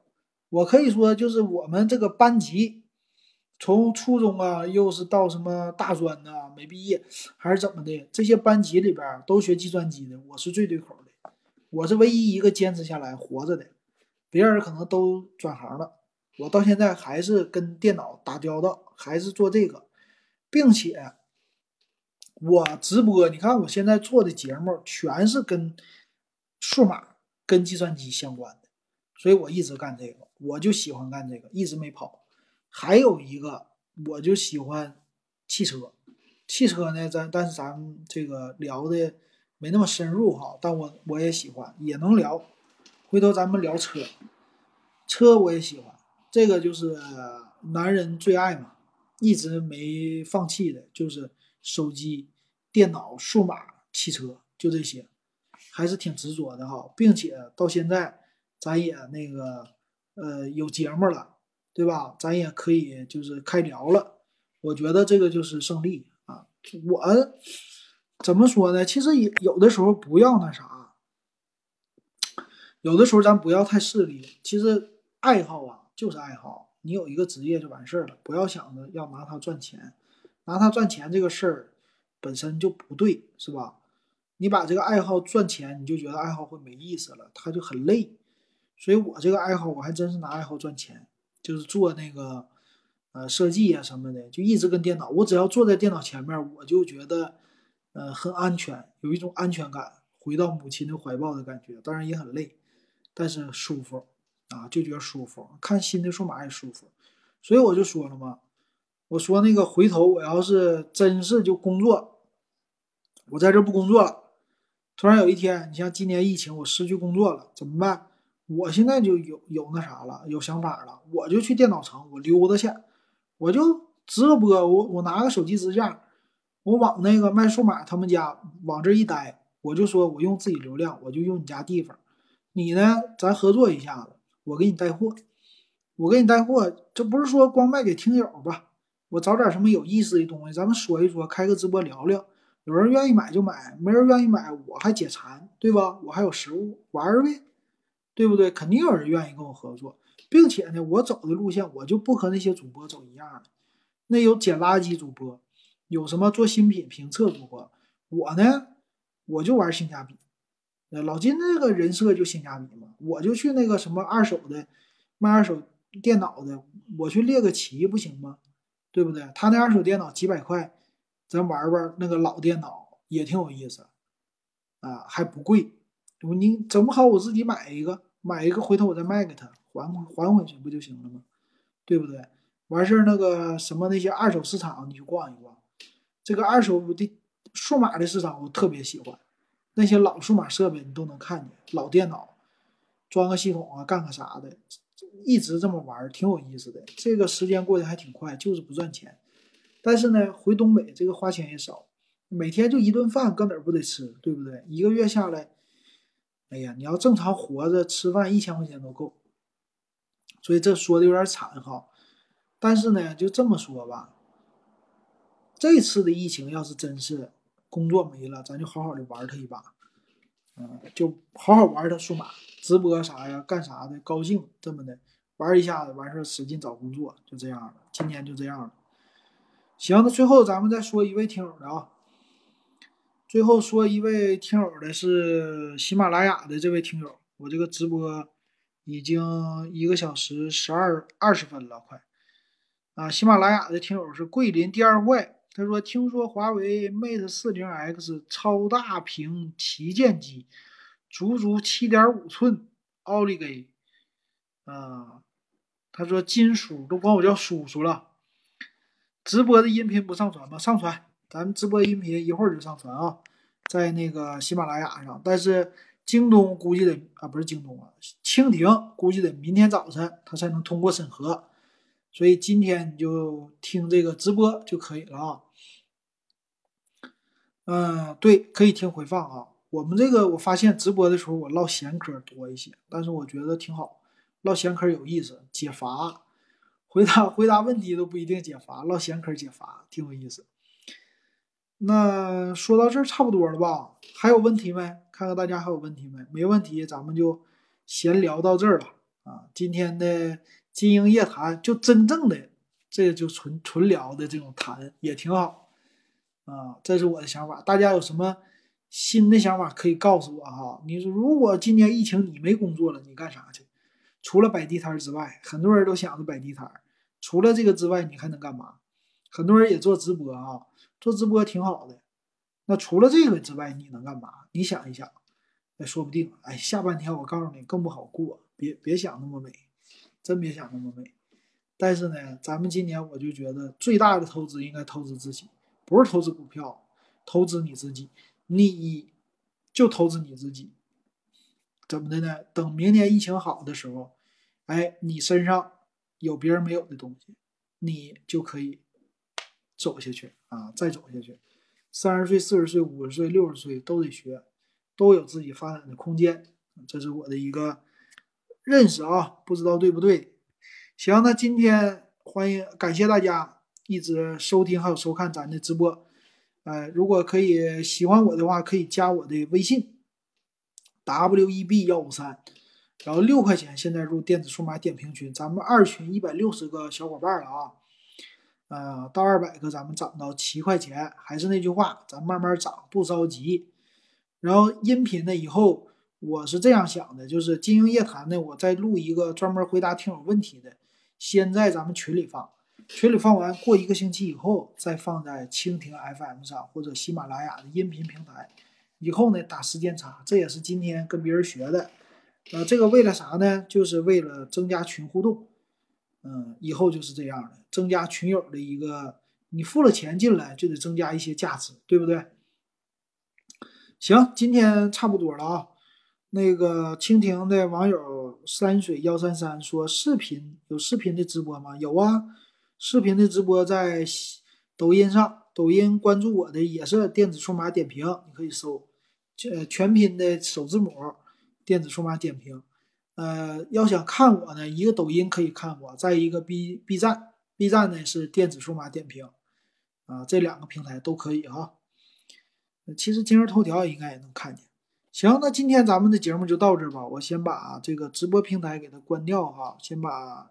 Speaker 1: 我可以说就是我们这个班级，从初中啊，又是到什么大专呐，没毕业还是怎么的，这些班级里边都学计算机的，我是最对口的，我是唯一一个坚持下来活着的，别人可能都转行了，我到现在还是跟电脑打交道，还是做这个，并且我直播，你看我现在做的节目全是跟数码、跟计算机相关的，所以我一直干这个。我就喜欢干这个，一直没跑。还有一个，我就喜欢汽车。汽车呢，咱但是咱们这个聊的没那么深入哈，但我我也喜欢，也能聊。回头咱们聊车，车我也喜欢。这个就是男人最爱嘛，一直没放弃的，就是手机、电脑、数码、汽车，就这些，还是挺执着的哈，并且到现在咱也那个。呃，有节目了，对吧？咱也可以就是开聊了。我觉得这个就是胜利啊！我怎么说呢？其实有有的时候不要那啥，有的时候咱不要太势利。其实爱好啊，就是爱好，你有一个职业就完事儿了。不要想着要拿它赚钱，拿它赚钱这个事儿本身就不对，是吧？你把这个爱好赚钱，你就觉得爱好会没意思了，它就很累。所以，我这个爱好，我还真是拿爱好赚钱，就是做那个，呃，设计啊什么的，就一直跟电脑。我只要坐在电脑前面，我就觉得，呃，很安全，有一种安全感，回到母亲的怀抱的感觉。当然也很累，但是舒服啊，就觉得舒服。看新的数码也舒服。所以我就说了嘛，我说那个回头我要是真是就工作，我在这不工作了，突然有一天，你像今年疫情，我失去工作了，怎么办？我现在就有有那啥了，有想法了，我就去电脑城，我溜达去，我就直播，我我拿个手机支架，我往那个卖数码他们家往这一待，我就说我用自己流量，我就用你家地方，你呢，咱合作一下子，我给你带货，我给你带货，这不是说光卖给听友吧？我找点什么有意思的东西，咱们说一说，开个直播聊聊，有人愿意买就买，没人愿意买，我还解馋，对吧？我还有实物，玩呗。对不对？肯定有人愿意跟我合作，并且呢，我走的路线我就不和那些主播走一样的。那有捡垃圾主播，有什么做新品评测主播，我呢，我就玩性价比。呃老金那个人设就性价比嘛，我就去那个什么二手的卖二手电脑的，我去猎个奇不行吗？对不对？他那二手电脑几百块，咱玩玩那个老电脑也挺有意思啊，还不贵。你整不好我自己买一个。买一个，回头我再卖给他，还还回去不就行了吗？对不对？完事儿那个什么那些二手市场，你去逛一逛。这个二手的数码的市场，我特别喜欢。那些老数码设备你都能看见，老电脑装个系统啊，干个啥的，一直这么玩，挺有意思的。这个时间过得还挺快，就是不赚钱。但是呢，回东北这个花钱也少，每天就一顿饭，搁哪儿不得吃，对不对？一个月下来。哎呀，你要正常活着吃饭，一千块钱都够。所以这说的有点惨哈，但是呢，就这么说吧。这次的疫情要是真是工作没了，咱就好好的玩它一把，嗯，就好好玩的数码直播啥呀，干啥的，高兴这么的玩一下子，完事儿使劲找工作，就这样了。今年就这样了。行，那最后咱们再说一位听友的啊。最后说一位听友的是喜马拉雅的这位听友，我这个直播已经一个小时十二二十分了，快啊！喜马拉雅的听友是桂林第二怪，他说听说华为 Mate 四零 X 超大屏旗舰机，足足七点五寸，奥利给啊！他说金叔都管我叫叔叔了，直播的音频不上传吗？上传。咱们直播音频一会儿就上传啊，在那个喜马拉雅上，但是京东估计得啊，不是京东啊，蜻蜓估计得明天早晨它才能通过审核，所以今天你就听这个直播就可以了啊。嗯，对，可以听回放啊。我们这个我发现直播的时候我唠闲嗑多一些，但是我觉得挺好，唠闲嗑有意思，解乏，回答回答问题都不一定解乏，唠闲嗑解乏，挺有意思。那说到这儿差不多了吧？还有问题没？看看大家还有问题没？没问题，咱们就闲聊到这儿了。啊。今天的金鹰夜谈就真正的这个就纯纯聊的这种谈也挺好啊，这是我的想法。大家有什么新的想法可以告诉我哈？你说如果今年疫情你没工作了，你干啥去？除了摆地摊之外，很多人都想着摆地摊。除了这个之外，你还能干嘛？很多人也做直播啊，做直播挺好的。那除了这个之外，你能干嘛？你想一想，那说不定，哎，下半天我告诉你更不好过。别别想那么美，真别想那么美。但是呢，咱们今年我就觉得最大的投资应该投资自己，不是投资股票，投资你自己。你就投资你自己。怎么的呢？等明年疫情好的时候，哎，你身上有别人没有的东西，你就可以走下去啊，再走下去。三十岁、四十岁、五十岁、六十岁都得学，都有自己发展的空间。这是我的一个认识啊，不知道对不对？行，那今天欢迎感谢大家一直收听还有收看咱的直播。呃，如果可以喜欢我的话，可以加我的微信。W E B 幺五三，然后六块钱现在入电子数码点评群，咱们二群一百六十个小伙伴了啊，呃，到二百个咱们涨到七块钱，还是那句话，咱慢慢涨，不着急。然后音频呢，以后我是这样想的，就是金鹰夜谈呢，我再录一个专门回答听友问题的，先在咱们群里放，群里放完，过一个星期以后再放在蜻蜓 FM 上或者喜马拉雅的音频平台。以后呢，打时间差，这也是今天跟别人学的，呃，这个为了啥呢？就是为了增加群互动，嗯，以后就是这样的，增加群友的一个，你付了钱进来就得增加一些价值，对不对？行，今天差不多了啊。那个蜻蜓的网友山水幺三三说，视频有视频的直播吗？有啊，视频的直播在抖音上，抖音关注我的也是电子数码点评，你可以搜。呃，全拼的首字母，电子数码点评。呃，要想看我呢，一个抖音可以看我，再一个 B B 站，B 站呢是电子数码点评，啊，这两个平台都可以哈。其实今日头条应该也能看见。行，那今天咱们的节目就到这吧，我先把这个直播平台给它关掉哈，先把